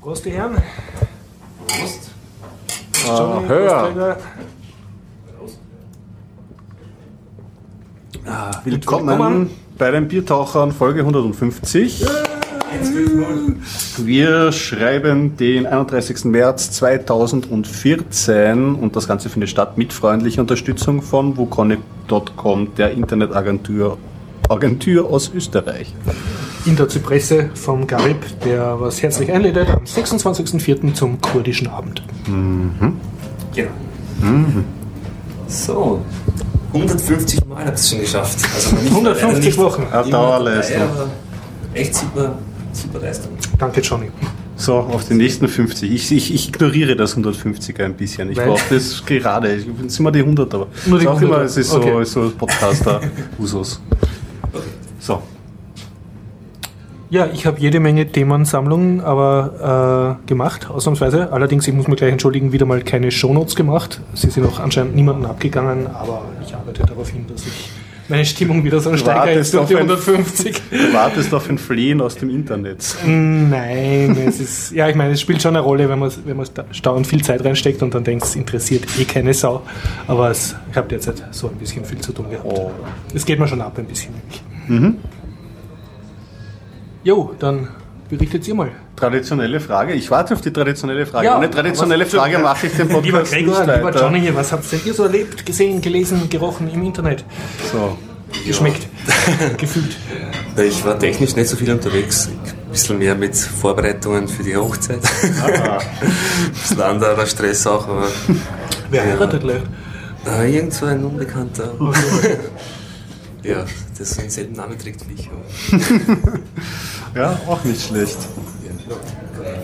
Prost, die Herren. Prost. Johnny, hör. Prostträger. Ah, Willkommen bei den Biertauchern Folge 150. Wir schreiben den 31. März 2014 und das Ganze findet statt mit freundlicher Unterstützung von wukonic.com, der Internetagentur Agentur aus Österreich. In der Zypresse vom Garib, der was herzlich einlädt am 26.04. zum kurdischen Abend. Genau. So. 150 Mal habt ihr es schon geschafft. Also nicht- 150 leider nicht Wochen. Eine Dauerleistung. Echt super, super Leistung. Danke, Johnny. So, auf die nächsten 50. Ich, ich, ich ignoriere das 150er ein bisschen. Ich brauche das gerade. Ich bin immer die 100 aber. Nur die Ist auch 100er. immer, es ist so, Okay. so Podcaster-Usus. So, Ja, ich habe jede Menge Themensammlungen aber äh, gemacht, ausnahmsweise. Allerdings, ich muss mich gleich entschuldigen, wieder mal keine Shownotes gemacht. Sie sind auch anscheinend niemanden abgegangen, aber ich arbeite darauf hin, dass ich meine Stimmung wieder so steigere jetzt durch die auf ein- 150. du wartest auf ein Fliehen aus dem Internet. Nein, es ist, ja, ich meine, es spielt schon eine Rolle, wenn man, wenn man da dauernd viel Zeit reinsteckt und dann denkt, es interessiert eh keine Sau. Aber es, ich habe derzeit so ein bisschen viel zu tun gehabt. Oh. Es geht mir schon ab ein bisschen. Mhm. Jo, dann berichtet ihr mal. Traditionelle Frage. Ich warte auf die traditionelle Frage. Ja, Ohne traditionelle Frage mache ich den Lieber Podcast Gregor, nicht lieber. Johnny, was habt denn ihr so erlebt, gesehen, gelesen, gerochen im Internet? So. Geschmeckt, gefühlt. Ich war technisch nicht so viel unterwegs. Ein bisschen mehr mit Vorbereitungen für die Hochzeit. Ah, Ein bisschen anderer Stress auch, aber Wer Ja. heiratet gleich? äh, irgend so ein Unbekannter. ja, der so einen selben Namen trägt wie ich. Ja, auch nicht schlecht.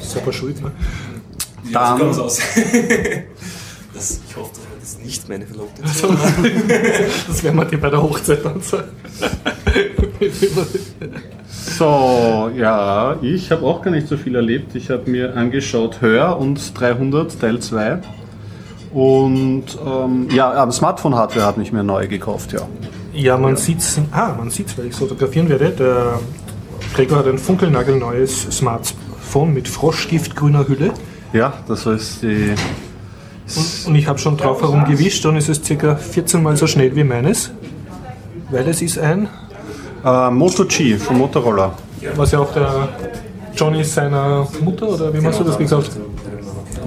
Selber schuld, ne? Dann- so kommt's aus. das, ich hoffe, das ist nicht meine Verlobte. Das werden wir dir bei der Hochzeit dann sagen. So, ja, ich habe auch gar nicht so viel erlebt. Ich habe mir angeschaut Hör und 300 Teil 2. Und ähm, ja, aber Smartphone-Hardware hat mich mir neu gekauft, ja. Ja, man sieht's. Ah, man sieht's, weil ich fotografieren werde. Der Gregor hat ein funkelnagelneues Smartphone mit froschgiftgrüner Hülle. Ja, das ist die. Und, und ich habe schon drauf herumgewischt und es ist circa 14 mal so schnell wie meines. Weil es ist ein, Äh, Moto G von Motorola. was ja auch der Johnny seiner Mutter oder wie hast du das gekauft?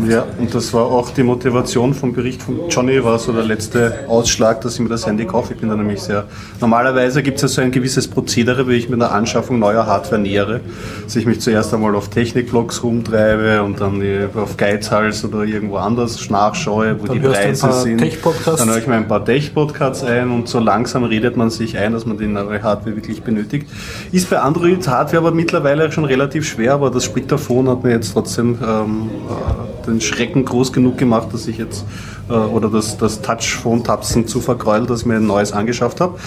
Ja, und das war auch die Motivation vom Bericht von Johnny, war so der letzte Ausschlag, dass ich mir das Handy kaufe. Ich bin da nämlich sehr. Normalerweise gibt es ja so ein gewisses Prozedere, wie ich mit der Anschaffung neuer Hardware nähere. Dass ich mich zuerst einmal auf Technikblogs rumtreibe und dann auf Geizhals oder irgendwo anders nachschaue, wo Dann die Preise sind. Dann höre ich mir ein paar Tech-Podcasts ein und so langsam redet man sich ein, dass man die neue Hardware wirklich benötigt. Ist bei Android-Hardware aber mittlerweile schon relativ schwer, aber das Splitterphone hat mir jetzt trotzdem ähm, äh, den Schrecken groß genug gemacht, dass ich jetzt äh, oder das, das Touch-Phone-Tapsen zu vergräult, dass ich mir ein neues angeschafft habe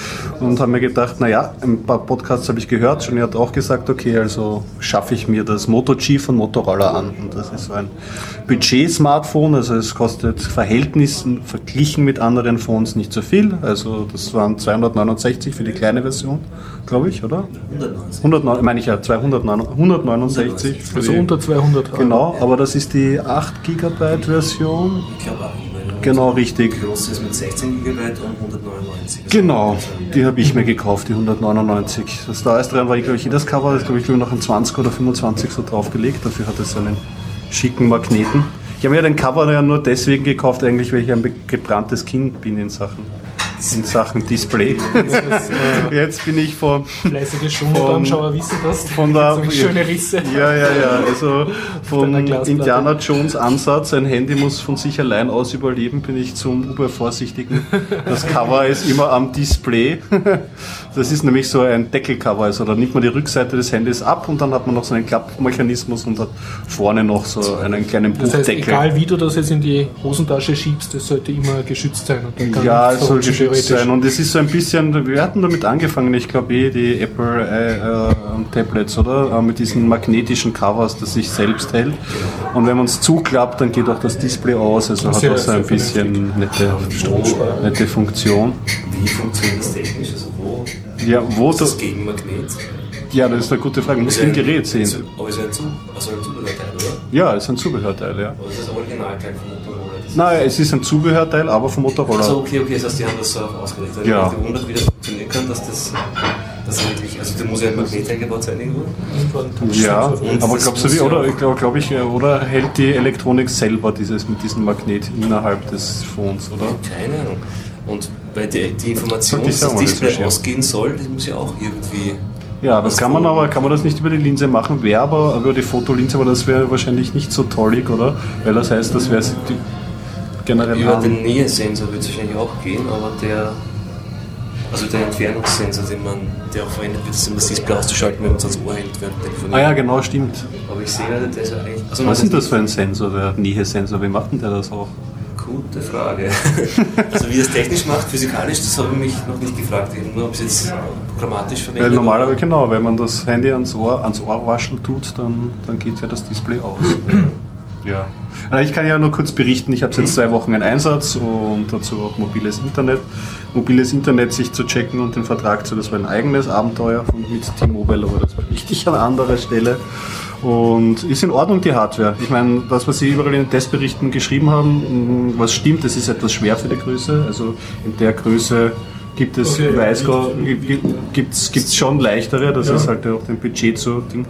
und habe mir gedacht, naja, ein paar Podcasts habe ich gehört, Johnny hat auch gesagt, okay, also schaffe ich mir das Moto G von Motorola an und das ist so ein Budget-Smartphone, also es kostet Verhältnissen verglichen mit anderen Phones nicht so viel, also das waren 269 für die kleine Version, glaube ich, oder? 190. 109, meine ich ja, 209 169 für Also unter 200 Euro. Genau, aber das ist die 8 GB Version. Ich glaube auch. meine Genau, richtig. Die große ist mit 16 GB und 199. Genau, die habe ich mir gekauft, die 199. Das da ist dran war, glaube ich, jedes Cover ist, glaube ich, noch ein 20 oder 25 so draufgelegt. Dafür hat es einen schicken Magneten. Ich habe mir den Cover ja nur deswegen gekauft, eigentlich, weil ich ein gebranntes Kind bin in Sachen, in Sachen Display. Jetzt bin ich von, Fleißige Stundenanschauer wissen das. von der so schöne Risse. Ja, ja, ja. Also von. Indiana Jones Ansatz, ein Handy muss von sich allein aus überleben, bin ich zum Übervorsichtigen. Das Cover ist immer am Display. Das ist nämlich so ein Deckelcover. Also da nimmt man die Rückseite des Handys ab und dann hat man noch so einen Klappmechanismus und hat vorne noch so einen kleinen Das heißt, Buchdeckel. egal wie du das jetzt in die Hosentasche schiebst, das sollte immer geschützt sein. Ja, es soll verrutschen, geschützt sein. Und es ist so ein bisschen, wir hatten damit angefangen, ich glaube eh, die Apple äh, äh, Tablets, oder? Äh, mit diesen magnetischen Covers, das sich selbst hält. Und wenn man es zuklappt, dann geht auch das Display aus. Also hat Sehr, auch so ein bisschen nette, nette Funktion. Wie funktioniert das technisch? Also wo Ja, wo ist das das, Gegenmagnet? ja, das ist eine gute Frage. Muss Ist im ein- Gerät sehen. Aber ist ein Zug, also ein Zubehörteil. Oder? Ja, es ist ein Zubehörteil, ja. Aber das ist das Originalteil von Motorola. Das Nein, es ist ein Zubehörteil, aber von Motorola. so, okay, okay, das heißt, die haben das so ausgelegt. Weil Ja. ich mich gewundert, wie das funktionieren kann, dass das, dass das wirklich, also da muss ja ein Magnet eingebaut sein irgendwo. Ja, Und aber glaubst du wie, oder, glaub, glaub ich, oder hält die Elektronik selber dieses mit diesem Magnet innerhalb des Phones, oder? Keine Ahnung. Und weil die, die Information, dass das Display ausgehen soll, das muss ja auch irgendwie. Ja, das kann man aber, kann man das nicht über die Linse machen, wäre aber über die Fotolinse, aber das wäre wahrscheinlich nicht so tollig, oder? Weil das heißt, das wäre generell Über den Nähesensor wird es wahrscheinlich auch gehen, aber der. Also der Entfernungssensor, den man, der auch verwendet wird, ist, um das Display auszuschalten, wenn man es ans Ohr hält während dem Telefonieren. Ah ja, genau, stimmt. Aber ich sehe leider, der ist ja eigentlich. Also Was ist denn das für ein Sensor, der Nähesensor? Wie macht denn der das auch? Gute Frage. also wie er es technisch macht, physikalisch, das habe ich mich noch nicht gefragt. Eben nur, ob es jetzt programmatisch verwendet Weil normalerweise, genau, wenn man das Handy ans Ohr, ans Ohr waschen tut, dann, dann geht ja das Display aus. ja. Äh, Ich kann ja nur kurz berichten, ich habe jetzt zwei Wochen einen Einsatz und dazu auch mobiles Internet. Mobiles Internet sich zu checken und den Vertrag zu, das war ein eigenes Abenteuer von, mit T-Mobile, aber das war richtig an anderer Stelle. Und ist in Ordnung die Hardware. Ich meine, das, was Sie überall in den Testberichten geschrieben haben, mh, was stimmt, das ist etwas schwer für die Größe. Also in der Größe gibt es, Okay, ja, weiß gar, gibt es schon leichtere, das ist halt auch dem Budget zu, Ding,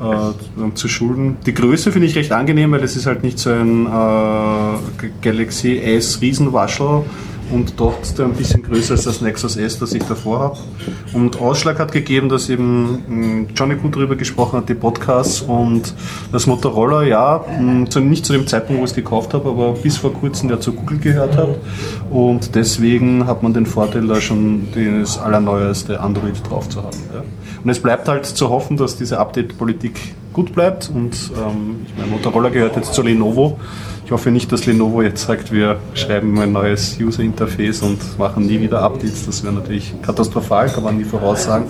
äh, zu schulden. Die Größe finde ich recht angenehm, weil es ist halt nicht so ein äh, Galaxy S Riesenwaschel und er ein bisschen größer als das Nexus S, das ich davor habe. Und Ausschlag hat gegeben, dass eben mh, Johnny gut darüber gesprochen hat, die Podcasts und das Motorola, ja, zu, nicht zu dem Zeitpunkt, wo ich es gekauft habe, aber bis vor kurzem der zu Google gehört hat. Und deswegen hat man den Vorteil, da schon das allerneueste Android drauf zu haben. Ja. Und es bleibt halt zu hoffen, dass diese Update-Politik gut bleibt. Und ähm, ich Motorola gehört jetzt zu Lenovo. Ich hoffe nicht, dass Lenovo jetzt sagt, wir schreiben ein neues User-Interface und machen nie wieder Updates. Das wäre natürlich katastrophal, kann man nie voraussagen.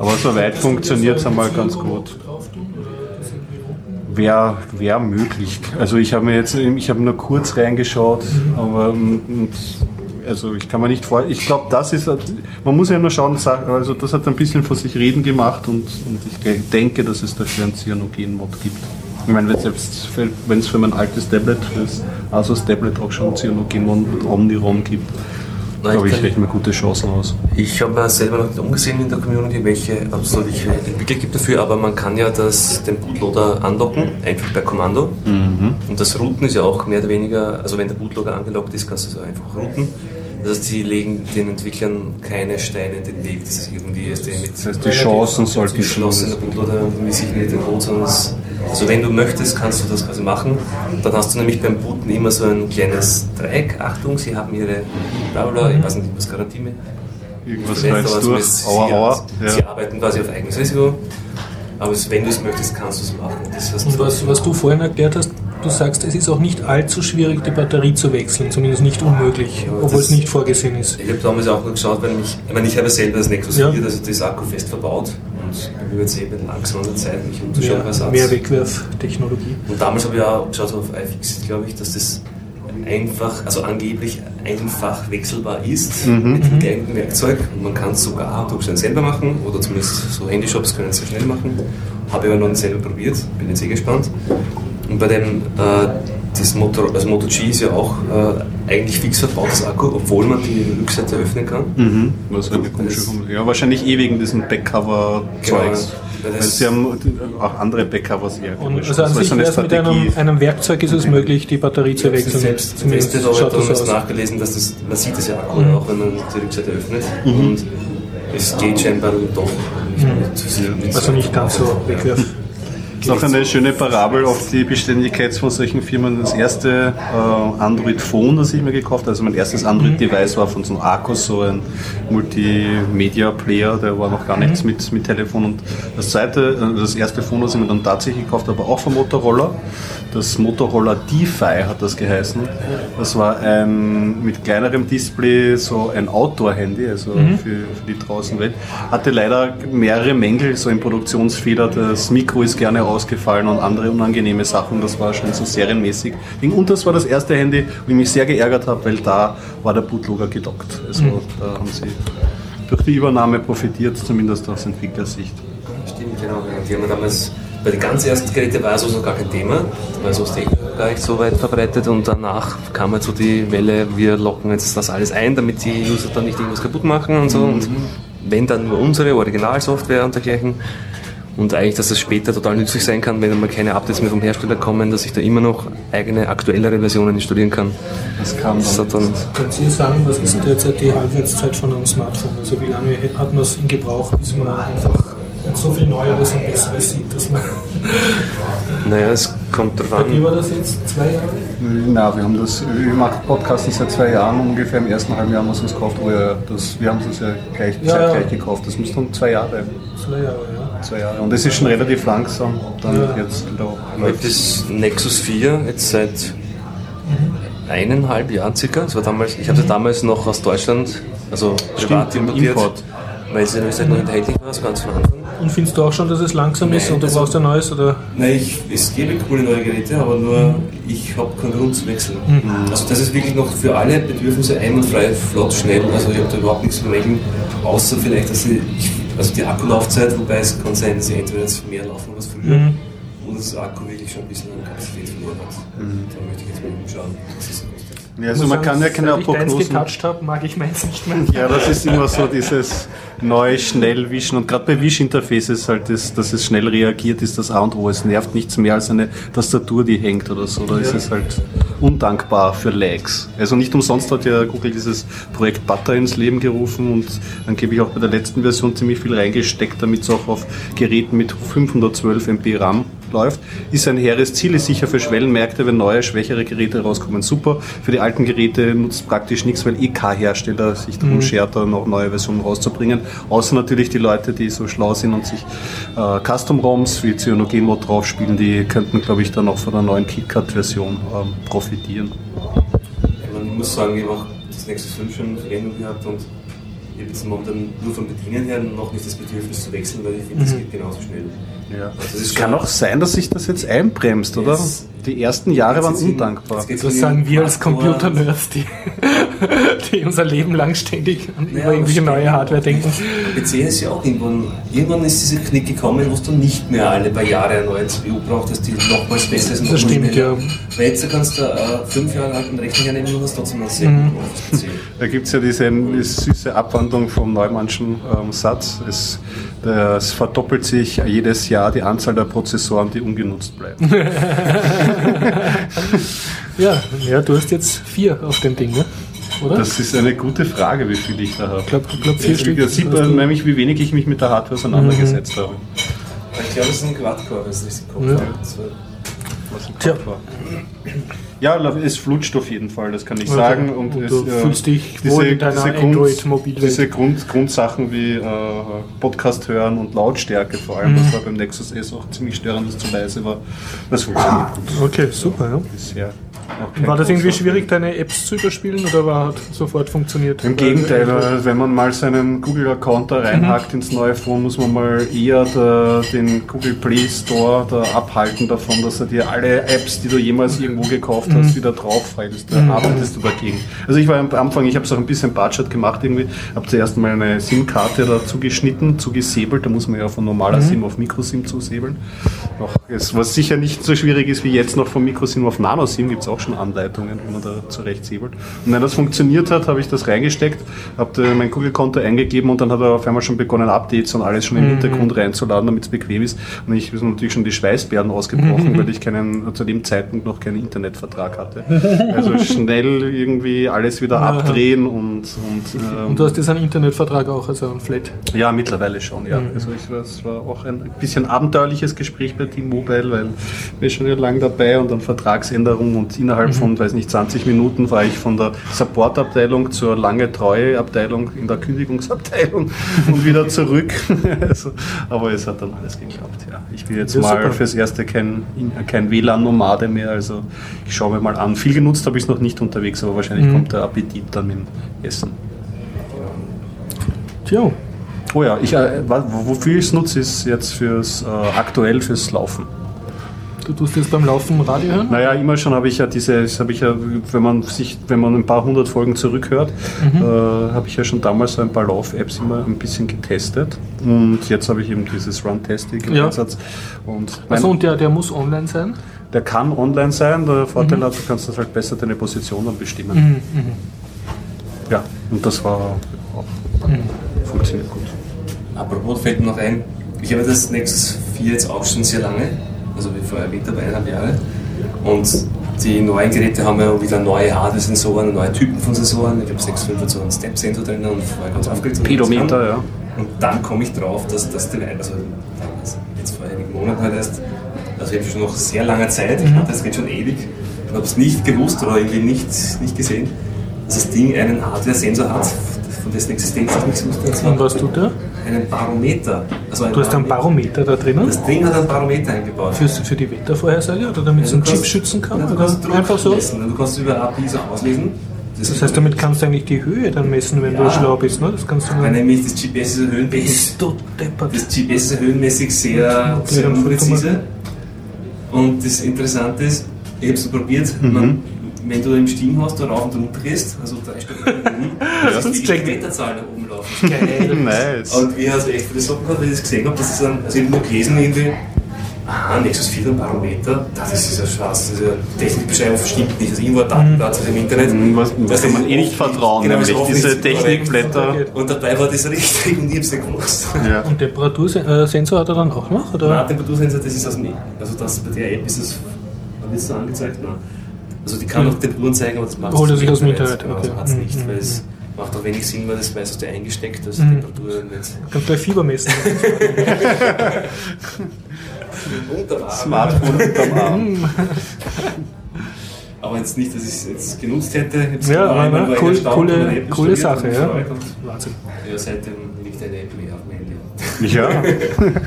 Aber soweit funktioniert es einmal ganz gut. Wäre wär möglich. Also ich habe mir jetzt, ich habe nur kurz reingeschaut, aber mm, also ich kann mir nicht vor, ich glaube, das ist, man muss ja nur schauen, also das hat ein bisschen vor sich reden gemacht und, und ich denke, dass es dafür einen Cyanogen-Mod gibt. Ich meine, wenn selbst wenn es für mein altes Tablet, das Asus Tablet auch schon Cyanogen und Omni-ROM gibt, glaube ich, rechne mir gute Chancen aus. Ich habe mir selber noch nicht umgesehen in der Community, welche welche Entwickler gibt dafür, aber man kann ja das, den Bootloader andocken, einfach per Kommando. Und das Routen ist ja auch mehr oder weniger, also wenn der Bootloader angelockt ist, kannst du es einfach routen. Das heißt, sie legen den Entwicklern keine Steine in den Weg, dass es irgendwie ist, mit Das heißt, die Chancen sollten geschlossener Bootloader wie sich mit dem Code, sondern es, also wenn du möchtest, kannst du das quasi machen. Dann hast du nämlich beim Booten immer so ein kleines Dreieck. Achtung, sie haben ihre bla bla, bla, ich weiß nicht, was Garantie mit. Irgendwas reißt durch, aua, sie, aua. sie Ja. arbeiten quasi auf eigenes Risiko. Aber wenn du es möchtest, kannst du es machen. Das heißt, Und was, was du vorhin erklärt hast, du sagst, es ist auch nicht allzu schwierig, die Batterie zu wechseln, zumindest nicht unmöglich, Ja, obwohl das- es nicht vorgesehen ist. Ich habe damals auch noch geschaut, weil ich, ich meine, ich habe selber das Nexus Ja. 4, also das Akku fest verbaut und mir wird es eben langsam an der Zeit, mich umzuschauen Ersatz. mehr Wegwerftechnologie. Und damals habe ich auch geschaut auf iFixit, glaube ich, dass das einfach, also angeblich einfach wechselbar ist mit dem geeigneten Werkzeug. Und man kann es sogar Umständen selber machen oder zumindest so Handyshops können es sehr schnell machen. Habe ich aber noch nicht selber probiert, bin jetzt eh gespannt. Und bei dem, äh, das Moto, also Moto G ist ja auch äh, eigentlich fix verbautes Akku, obwohl man die Rückseite öffnen kann. Mhm. Was eine komische Formel- Ja, wahrscheinlich eh wegen diesen Backcover-Zeugs. Genau, weil das- sie haben auch andere Backcovers eher. Und komisch. also an Das sich wäre es mit einem, einem Werkzeug ist es möglich, die Batterie zu wechseln. Selbst Zumindest aber schaut das aus. nachgelesen, dass das, man sieht es ja Akku auch, wenn man die Rückseite öffnet. Und es geht scheinbar doch nicht, nicht Also nicht ganz so wegwerf. Das ist auch eine schöne Parabel auf die Beständigkeit von solchen Firmen. Das erste äh, Android-Phone, das ich mir gekauft habe, also mein erstes Android-Device war von so einem Arcos, so ein Multimedia-Player, der war noch gar nichts mit, mit Telefon. Und das zweite, äh, das erste Phone, das ich mir dann tatsächlich gekauft habe, auch von Motorola. Das Motorola DeFi hat das geheißen. Das war ein mit kleinerem Display so ein Outdoor-Handy, also für, für die Draußenwelt. Hatte leider mehrere Mängel, so ein Produktionsfehler. Das Mikro ist gerne ausgefallen und andere unangenehme Sachen. Das war schon so serienmäßig. Und das war das erste Handy, wo ich mich sehr geärgert habe, weil da war der Bootloader gedockt. Also da haben sie durch die Übernahme profitiert, zumindest aus Entwicklersicht. Stimmt, genau. Die haben damals bei den ganz ersten Geräten war so noch gar kein Thema, weil so das Technik gar nicht so weit verbreitet und danach kam halt so die Welle, wir locken jetzt das alles ein, damit die User dann nicht irgendwas kaputt machen und so. Und wenn dann nur unsere Originalsoftware und dergleichen. Und eigentlich, dass es später total nützlich sein kann, wenn mal keine Updates mehr vom Hersteller kommen, dass ich da immer noch eigene aktuellere Versionen installieren kann. Das kam Das hat dann. Können Sie sagen, was ist denn derzeit die Halbwertszeit von einem Smartphone? Also wie lange hat man es in Gebrauch, bis man einfach so viel Neueres und Besseres sieht, dass man... Naja, es kommt drauf Wie an. war das jetzt? Zwei Jahre? Na, wir haben das, wir machen Podcasten seit zwei Jahren ungefähr. Im ersten halben Jahr haben wir es uns gekauft. Oh ja, das, wir haben es ja gleich, Ja, ja. gekauft. Das müsste dann zwei Jahre. Zwei Jahre, ja. Zwei Jahre. Und das ist schon relativ langsam. Dann Ja. jetzt wieder Ich habe das Nexus 4 jetzt seit eineinhalb Jahren circa. Das war damals, ich habe es damals noch aus Deutschland, also privat Stimmt, im importiert, Import. weil es in Österreich noch nicht erhältlich war, ganz von Anfang. Und findest du auch schon, dass es langsam ist Nein, und du also- brauchst ein neues? Oder? Nein, ich, es gäbe coole neue Geräte, aber nur ich habe keinen Grund zu wechseln. Also das ist wirklich noch für alle Bedürfnisse einwandfrei, flott, schnell. Also ich habe da überhaupt nichts zu bemängeln, außer vielleicht, dass ich, also die Akkulaufzeit, wobei es kann sein, dass sie entweder jetzt mehr laufen als früher Mhm. oder das Akku wirklich schon ein bisschen an Kapazität verloren hat. Da möchte ich jetzt mal umschauen, was es kostet. Ja, also man kann ja keine Seit ich deins Prognosen. getoucht habe, mag ich meins nicht mehr. Ja, das ist immer so dieses neu, schnell wischen. Und gerade bei Wisch-Interface ist halt das, dass es schnell reagiert, ist das A und O. Es nervt nichts mehr als eine Tastatur, die hängt oder so. Da ist es halt undankbar für Lags. Also nicht umsonst hat ja Google dieses Projekt Butter ins Leben gerufen und angeblich auch bei der letzten Version ziemlich viel reingesteckt, damit es auch auf Geräten mit 512 MB RAM läuft. Ist ein hehres Ziel, ist sicher für Schwellenmärkte, wenn neue, schwächere Geräte rauskommen. Super. Für die alten Geräte nutzt praktisch nichts, weil eh kein Hersteller sich darum schert, da noch neue Versionen rauszubringen. Außer natürlich die Leute, die so schlau sind und sich äh, Custom-ROMs wie Cyanogen-Mod draufspielen, die könnten, glaube ich, dann auch von der neuen KitKat-Version ähm, profitieren. Man muss sagen, ich habe auch das Nexus 5 schon Verwendung gehabt und ich habe jetzt momentan nur vom Bedienen her noch nicht das Bedürfnis zu wechseln, weil ich finde, das geht genauso schnell. Ja. Das Es kann auch sein, dass sich das jetzt einbremst, oder? Jetzt- Die ersten Jahre waren undankbar. Das sagen wir als Computer-Nerds, die, die unser Leben lang ständig an Ja, über irgendwelche neue. Hardware denken. PC ist ja auch irgendwann, irgendwann ist dieser Knick gekommen, wo du nicht mehr alle paar Jahre eine neue CPU brauchst, dass die nochmals besser ist. und Das stimmt, schneller. ja. Weil jetzt kannst du äh, fünf Jahre alten Rechner hernehmen und hast trotzdem einen sehr Mhm. Da gibt es ja diese die süße Abwandlung vom Neumannschen ähm, Satz. Es, das verdoppelt sich jedes Jahr die Anzahl der Prozessoren, die ungenutzt bleiben. Ja, ja, du hast jetzt vier auf dem Ding, ne? oder? Das ist eine gute Frage, wie viel ich da habe. ich glaube, glaub vier Stück. sieht hast man nämlich, wie wenig ich mich mit der Hardware auseinandergesetzt habe. Ich glaube, das ist ein Quad-Core, wenn es richtig Ja. Was im Tja. Kopf war. Ja, es flutscht auf jeden Fall, das kann ich Okay. sagen. Und, Und es, du äh, fühlst dich wohl in deiner Android-Mobilwelt. Diese Grund, Grundsachen wie äh, Podcast hören und Lautstärke vor allem, Mhm. das war beim Nexus S auch ziemlich störend, dass es zu leise war. Das funktioniert gut Okay, super. Ja. bisher. Auch kein War das irgendwie schwierig, deine Apps zu überspielen oder war hat sofort funktioniert? Im Gegenteil, wenn man mal seinen Google-Account da reinhackt ins neue Phone, muss man mal eher da, den Google Play Store da abhalten davon, dass er dir alle Apps, die du jemals irgendwo gekauft hast, wieder drauffeilst. Da arbeitest du dagegen. Also ich war am Anfang, ich habe es auch ein bisschen Budget gemacht irgendwie, habe zuerst mal eine SIM-Karte da zugeschnitten, zugesäbelt, da muss man ja von normaler SIM auf Microsim zusäbeln. Es, was sicher nicht so schwierig ist wie jetzt noch von Microsim auf Nano-SIM, gibt es auch schon Anleitungen, wie man da zurecht säbelt. Und wenn das funktioniert hat, habe ich das reingesteckt, habe mein Google-Konto eingegeben und dann hat er auf einmal schon begonnen, Updates und alles schon im Hintergrund reinzuladen, damit es bequem ist. Und ich bin natürlich schon die Schweißbären ausgebrochen, weil ich keinen, zu dem Zeitpunkt noch keinen Internetvertrag hatte. Also schnell irgendwie alles wieder abdrehen und, und, ähm, Und du hast jetzt einen Internetvertrag auch, also ein Flat. ja, mittlerweile schon, ja. Mhm. Also ich, das war auch ein bisschen abenteuerliches Gespräch bei T-Mobile, weil wir schon ja lang dabei und dann Vertragsänderung und Mhm. innerhalb von, weiß nicht, 20 Minuten war ich von der Supportabteilung zur lange Treue-Abteilung in der Kündigungsabteilung und wieder zurück. also, aber es hat dann alles geklappt, ja. Ich bin jetzt Ja, mal super. fürs Erste kein, kein WLAN-Nomade mehr, also ich schaue mir mal an. Viel genutzt habe ich es noch nicht unterwegs, aber wahrscheinlich Mhm. kommt der Appetit dann mit dem Essen. Tja, Oh ja, ich, äh, wofür ich es nutze, ist jetzt fürs äh, aktuell fürs Laufen. Du tust das beim Laufen Radio hören? Naja, immer schon habe ich ja diese, habe ich ja, wenn man sich, wenn man ein paar hundert Folgen zurückhört, äh, habe ich ja schon damals so ein paar Lauf-Apps immer ein bisschen getestet. Und jetzt habe ich eben dieses Run-Testing im Ja. Einsatz. Und mein, Also und der, der muss online sein? der kann online sein. Der Vorteil hat, du kannst das halt besser deine Position dann bestimmen. Ja, und das war auch funktioniert gut. Apropos fällt mir noch ein, ich habe das Nexus 4 jetzt auch schon sehr lange, also wie vorher erwähnt habe, eineinhalb Jahre. Und die neuen Geräte haben ja wieder neue Hardware-Sensoren, neue Typen von Sensoren. Ich habe 6.5 hat so einen Step-Sensor drin und vorher ganz aufgeregt. Pedometer, ja. Und dann komme ich drauf, dass das Device, also damals, jetzt vor einigen Monaten halt erst, also ich habe schon noch sehr lange Zeit, ich hatte das geht schon ewig, und habe es nicht gewusst oder irgendwie nicht, nicht gesehen, dass das Ding einen Hardware-Sensor hat, von dessen Existenz ich nichts wusste. Und was tut der? einen Barometer. Also ein Du hast einen Barometer da drinnen? Das Ding hat einen Barometer eingebaut. Für, für die Wettervorhersage oder damit es Ja, einen du Chip schützen kann? Ja, du oder kannst Druck einfach so? Messen. Du kannst über APIs auslesen. Das heißt, damit kannst du eigentlich die Höhe dann messen, wenn du Ja. schlau bist. Ne? Das kannst du Weil dann. nämlich das GPS ist höhenmäßig, du das GPS ist höhenmäßig sehr, Okay, sehr dann unpräzise. Und das Interessante ist, ich habe es probiert, Mhm. man, wenn du im Stiegen hast, da rauf und runter gehst, also drei Stunden oben, das die. Kilometerzahl nach oben laufen. Geil. Nice. Und wie hat echt viele Sachen gehabt, weil ich das gesehen habe, dass es dann, also ich habe nur gelesen irgendwie, aha, Nexus 4 ein Barometer, das ist ja schwarz, diese Technikbeschreibung stimmt nicht, also irgendwo ein Datenblatt im Internet. Mhm, was- was Das kann man ist eh nicht vertrauen, genau, ist nämlich diese. Technikblätter. Und dabei war das richtig und ich hab's nicht gewusst. Ja. Und Temperatursensor hat er dann auch noch? Na, Oder? Temperatursensor, das ist aus dem, also das bei der App ist es, wann wird es so angezeigt? Nein. Also die kann auch Temperaturen zeigen, aber das macht Holt es sich aus dem Internet. Genau, okay. also hat es Mhm, nicht, mhm, weil es macht auch wenig Sinn, weil das weiß aus der eingesteckt, dass Mhm. Temperatur nicht Kannst gleich Fieber messen. unterm Arm. Smartphone unterm Arm. Aber jetzt nicht, dass ich es jetzt genutzt hätte. Hab's Ja, einmal aber bei cool, coole, coole Sache, ja. Wahnsinn. Ja, seitdem liegt eine App mehr auf dem Handy. Ja.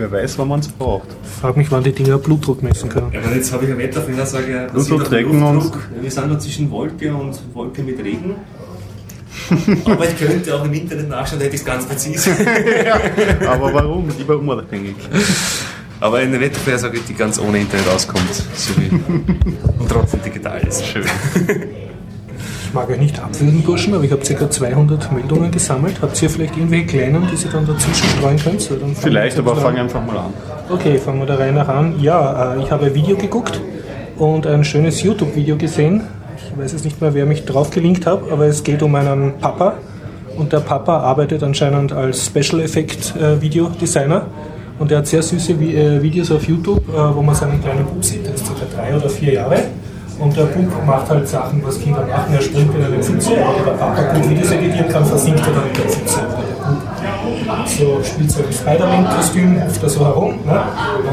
Wer weiß, wann man es braucht. Frag mich, wann die Dinger Blutdruck messen können. Ja, aber jetzt habe ich. Blutdruck basiert auf dem tracken und- Luftdruck. Ja, Wir sind da zwischen Wolke und Wolke mit Regen. Aber ich könnte auch im Internet nachschauen, da hätte ich es ganz präzise. Aber warum? Lieber unabhängig. Aber eine Wettervorhersage, die ganz ohne Internet auskommt. So wie und trotzdem digital ist. Schön. Ich mag euch nicht abwürgen, Burschen, aber ich habe ca. 200 Meldungen gesammelt. Habt ihr vielleicht irgendwelche kleinen, die ihr dann dazwischen streuen könnt? So, Vielleicht, wir aber fang an. einfach mal an. Okay, fangen wir der Reihe nach an. Ja, äh, ich habe ein Video geguckt und ein schönes YouTube-Video gesehen. Ich weiß jetzt nicht mehr, wer mich drauf gelinkt hat, aber es geht um einen Papa. Und der Papa arbeitet anscheinend als Special Effect äh, Videodesigner. Und er hat sehr süße äh, Videos auf YouTube, wo man seinen kleinen Bub sieht, der ist ca. drei oder vier Jahre. Und der Bub macht halt Sachen, was Kinder machen. Er springt in eine Pfütze, aber der Papa gut Videos editieren kann, versinkt er dann in der Pfütze. So spielt so ein Spider-Man-Kostüm, hüpft er so herum. Ne?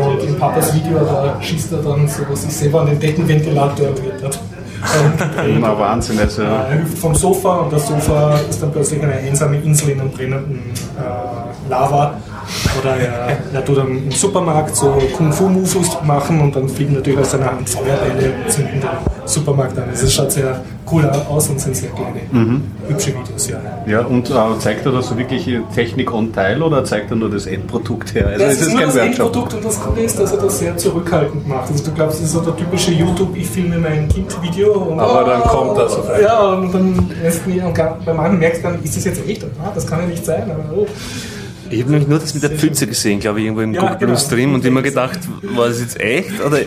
Und in Papas Video, da schießt er dann so sich selber an den Deckenventilator wird dort herumgedreht. Na Wahnsinn, also. Er hüpft vom Sofa und das Sofa ist dann plötzlich eine einsame Insel in einem brennenden äh, Lava. Oder er, er tut dann im Supermarkt so Kung-Fu-Moves machen und dann fliegen natürlich aus seiner Hand Feuerbälle und zünden den Supermarkt an. Also es schaut sehr cool aus und sind sehr kleine, hübsche Videos, ja. Ja, und äh, zeigt er da so wirklich Technik on Teil oder zeigt er nur das Endprodukt her? Also Das ist ist kein das Workshop? Endprodukt und das Coole ist, dass er das sehr zurückhaltend macht. Also du glaubst, das ist so der typische YouTube, ich filme mein Kind-Video. und- Aber dann kommt das auf einmal. Ja, und dann erst nie, und bei manchen merkst du dann, ist das jetzt echt? Ah, das kann ja nicht sein. Aber, oh. Ich habe nämlich nur das mit der Pfütze gesehen, glaube ich, irgendwo im Ja, Google genau. Stream und immer gedacht, war das jetzt echt? Oder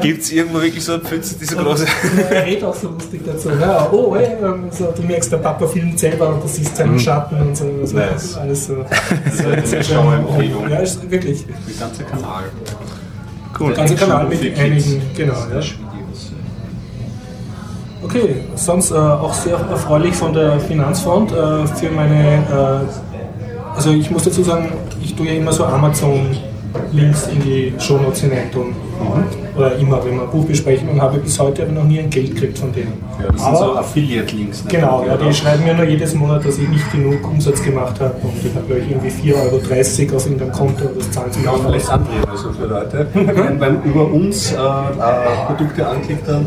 gibt es irgendwo wirklich so eine Pfütze, die so groß ist? Er redet auch so lustig dazu. Ja, oh, ey, ähm, so, du merkst, der Papa filmt selber und du siehst seinen Schatten und so. Also, Nice. Alles so. Das ist eine sehr schön. Schauempfehlung. Ja, ist wirklich. Der ganze Kanal. Cool. Der ganze Kanal mit einigen, genau. Ja. Videos. Okay, sonst äh, auch sehr erfreulich von der Finanzfront äh, für meine, äh, also ich muss dazu sagen, ich tue ja immer so Amazon-Links in die Shownotes hinein tun. Oder immer, wenn wir ein Buch besprechen und habe bis heute aber noch nie ein Geld gekriegt von denen. Ja, das sind so aber, Affiliate-Links. ne? genau, ja, die schreiben mir nur jedes Monat, dass ich nicht genug Umsatz gemacht habe und ich habe gleich irgendwie 4,30 Euro auf irgendeinem Konto und das zahlen sie mir Ja, auch vielleicht aus. andrehen, also für Leute. wenn, wenn über uns äh, äh, Produkte anklickt, dann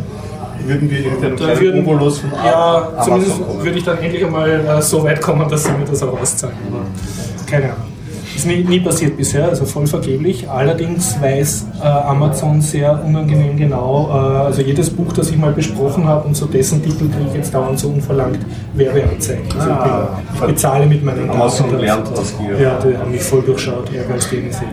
würden wir irgendeinen kleinen würden, Obolus von ja, Amazon zumindest kommen. würde ich dann endlich einmal äh, so weit kommen, dass sie mir das auch auszahlen. Keine Ahnung. Ist nie, nie passiert bisher, also voll vergeblich. Allerdings weiß äh, Amazon sehr unangenehm genau, äh, also jedes Buch, das ich mal besprochen habe und so dessen Titel kriege ich jetzt dauernd so unverlangt Werbeanzeigen. Also Ah, ich, bin, ich bezahle mit meinen Amazon Daten. lernt aus dir. Ja, die haben mich voll durchschaut, ärger als gegen sie.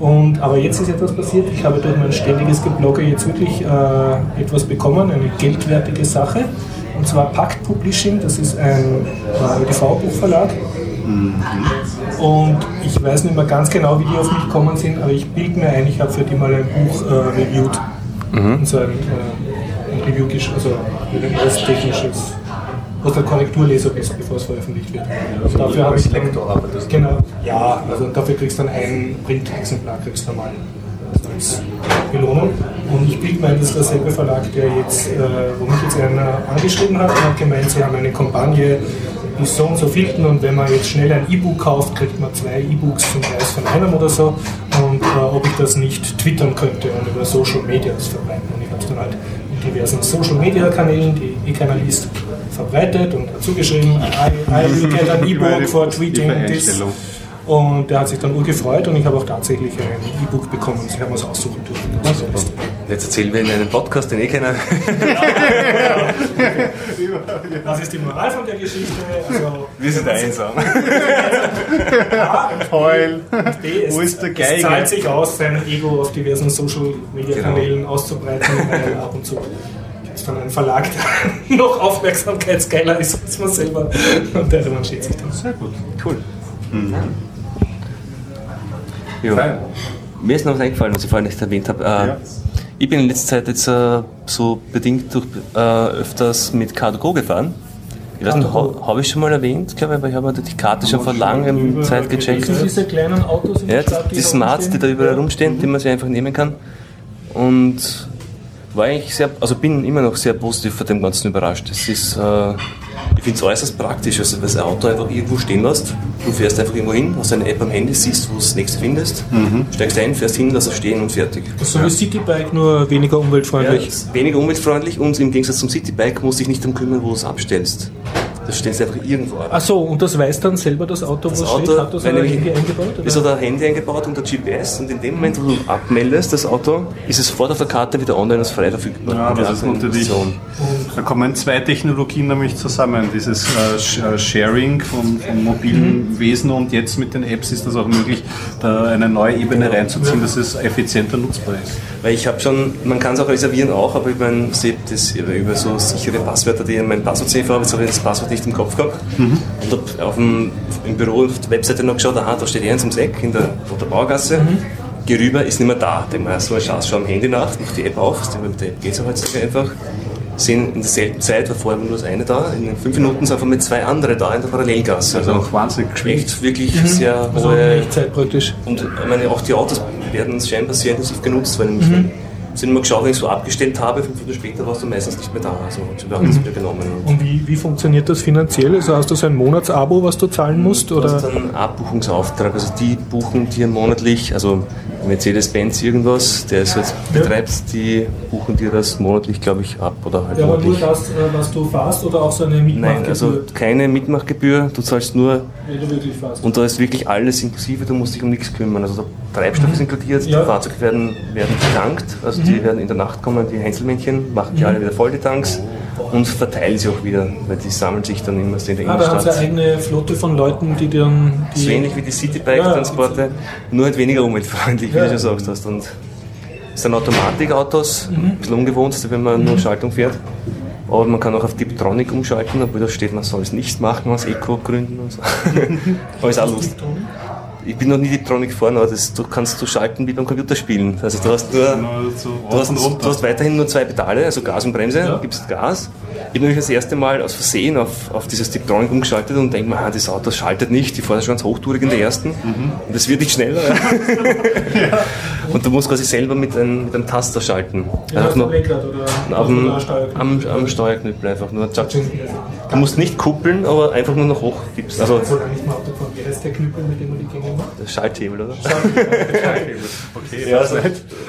Und, aber jetzt ist etwas passiert, ich habe durch mein ständiges Geblogge jetzt wirklich äh, etwas bekommen, eine geldwertige Sache. Und zwar Pakt Publishing, das ist ein äh, ÖDV-Buchverlag. Und ich weiß nicht mehr ganz genau, wie die auf mich gekommen sind, aber ich bilde mir ein, ich habe für die mal ein Buch äh, reviewed. Und so ein, äh, ein Review, also ein technisches, was der Korrekturleser ist, bevor es veröffentlicht wird. Also dafür habe ich Lektor arbeitest Genau, ja, also dafür kriegst du dann ein Print-Exemplar, kriegst du mal als Belohnung. Und ich ein, das ist derselbe Verlag, der jetzt, äh, wo mich jetzt einer angeschrieben hat und hat gemeint, sie haben eine Kampagne bis so und so vielten und wenn man jetzt schnell ein E-Book kauft, kriegt man zwei E-Books zum Preis von einem oder so und äh, ob ich das nicht twittern könnte und über Social Media verbreiten. Und ich habe es dann halt in diversen Social Media Kanälen, die eh keiner liest, verbreitet und dazu geschrieben, I, I will get an E-Book for tweeting this. Und der hat sich dann urgefreut und ich habe auch tatsächlich ein E-Book bekommen. Sie haben es aussuchen dürfen. Also, Jetzt erzählen wir in einem Podcast, den eh keiner. was ist die Moral von der Geschichte? Also, Wir sind einsam. A, Heul. B, es, Wo ist der es Geiger? zahlt sich aus, sein Ego auf diversen Social Media Genau. Kanälen auszubreiten, weil ab und zu dann einen Verlag, der noch aufmerksamkeitsgeiler ist als man selber. Und der revanchiert sich dann. Sehr gut. Cool. Ja. Fein. Mir ist noch was eingefallen, was ich vorhin nicht erwähnt habe. Äh, Ja. Ich bin in letzter Zeit jetzt äh, so bedingt durch, äh, öfters mit Car2Go gefahren. Ich weiß nicht, Car2Go. ha, habe ich schon mal erwähnt, glaube ich, aber ich habe die Karte schon vor langem Zeit gecheckt. Das sind diese kleinen Autos in Ja, der Stadt, die, die da Smarts, die da überall Ja. rumstehen, die man sich einfach nehmen kann. Und war eigentlich sehr, also bin immer noch sehr positiv von dem Ganzen überrascht. Es ist, äh, ich finde es äußerst praktisch, also weil das Auto einfach irgendwo stehen lässt. Du fährst einfach irgendwo hin, hast eine App am Handy, siehst, wo du das nächste findest, steigst ein, fährst hin, lässt es stehen und fertig. Das ist so wie Citybike, nur weniger Ja, umweltfreundlich. ist weniger umweltfreundlich und im Gegensatz zum Citybike musst du dich nicht darum kümmern, wo du es abstellst. Das stellst du einfach irgendwo ab. Ach so, und das weiß dann selber das Auto, Das wo es Auto, steht? Hat das ein Handy eingebaut? Oder? hat ein Handy eingebaut und ein GPS und in dem Moment, wo du abmeldest, das Auto, ist es sofort auf der Karte wieder online als frei verfügbar. Ja, das ist natürlich. Da kommen zwei Technologien nämlich zusammen. Dieses äh, äh, Sharing von, von mobilen Wesen und jetzt mit den Apps ist das auch möglich, da eine neue Ebene reinzuziehen, dass es effizienter nutzbar ist. Weil ich habe schon, man kann es auch reservieren auch, aber ich meine, hab das über, so sichere Passwörter, die in meinem Passwort-Safe habe, jetzt habe ich das Passwort nicht im Kopf gehabt. Und habe auf dem, im Büro auf der Webseite noch geschaut, aha, da steht eins ums Eck in der, auf der Baugasse. Geh rüber, ist nicht mehr da. Denk mal, so eine Chance, schau am Handy nach, mach die App auf, mit der App geht es heutzutage einfach. Sehen in derselben Zeit, war vorher nur das eine da, in fünf Minuten sind einfach mit zwei andere da in der Parallelgasse. Also Also auch wahnsinnig geschwind. echt wirklich sehr Also in hohe Echtzeit praktisch. und ich meine, auch die Autos werden scheinbar sehr intensiv genutzt, weil nämlich, Mhm. Sind immer geschaut, wenn ich so abgestellt habe, fünf Minuten später warst du meistens nicht mehr da. Also wir haben Mhm. das wieder genommen. Und Und wie, wie funktioniert das finanziell? Also hast du so ein Monatsabo, was du zahlen musst? du hast Oder? einen Abbuchungsauftrag, also die buchen dir monatlich, also Mercedes-Benz irgendwas, der es jetzt betreibt, die buchen dir das monatlich, glaube ich, ab oder halt Ja, aber nur monatlich. das, äh, was du fährst oder auch so eine Nein, Mitmachgebühr, also keine Mitmachgebühr, du zahlst nur wenn du wirklich fährst? und da ist wirklich alles inklusive, du musst dich um nichts kümmern. Also der Treibstoff ist inkludiert, Ja. die Fahrzeuge werden, werden getankt, also die werden in der Nacht kommen, die Heinzelmännchen, machen die alle wieder voll die Tanks und verteilen sie auch wieder, weil die sammeln sich dann immer so in der Ah, da haben sie eine Innenstadt. eigene Flotte von Leuten, die dann. Die So ähnlich wie die Citybike-Transporte, nur halt weniger umweltfreundlich, wie Ja. du schon gesagt hast. Und es sind Automatikautos, Mhm. ein bisschen ungewohnt, wenn man nur Schaltung fährt. Aber man kann auch auf Tiptronic umschalten, obwohl da steht, man soll es nicht machen aus Eco-Gründen und so. aber ist auch lustig. Ich bin noch nie Tiptronic gefahren, aber das, du kannst du schalten wie beim Computerspielen. Also du hast nur, so du hast, du hast weiterhin nur zwei Pedale, also Gas und Bremse, Ja. du gibst Gas. Ich habe nämlich das erste Mal aus Versehen auf, auf dieses Tiptronic umgeschaltet und denke mir, ah, das Auto schaltet nicht, die fahren schon ganz hochtourig in der ersten und das wird nicht schneller. Und du musst quasi selber mit einem, mit einem Taster schalten. Ja, Einfach auf nur dem Lenkrad oder auf dem, am, am Steuerknüppel einfach nur. Du musst nicht kuppeln, aber einfach nur noch hoch gibst. Also Obwohl eigentlich mal. Wie heißt der Knüppel, mit dem die Schalthebel, oder? Okay, Ja, also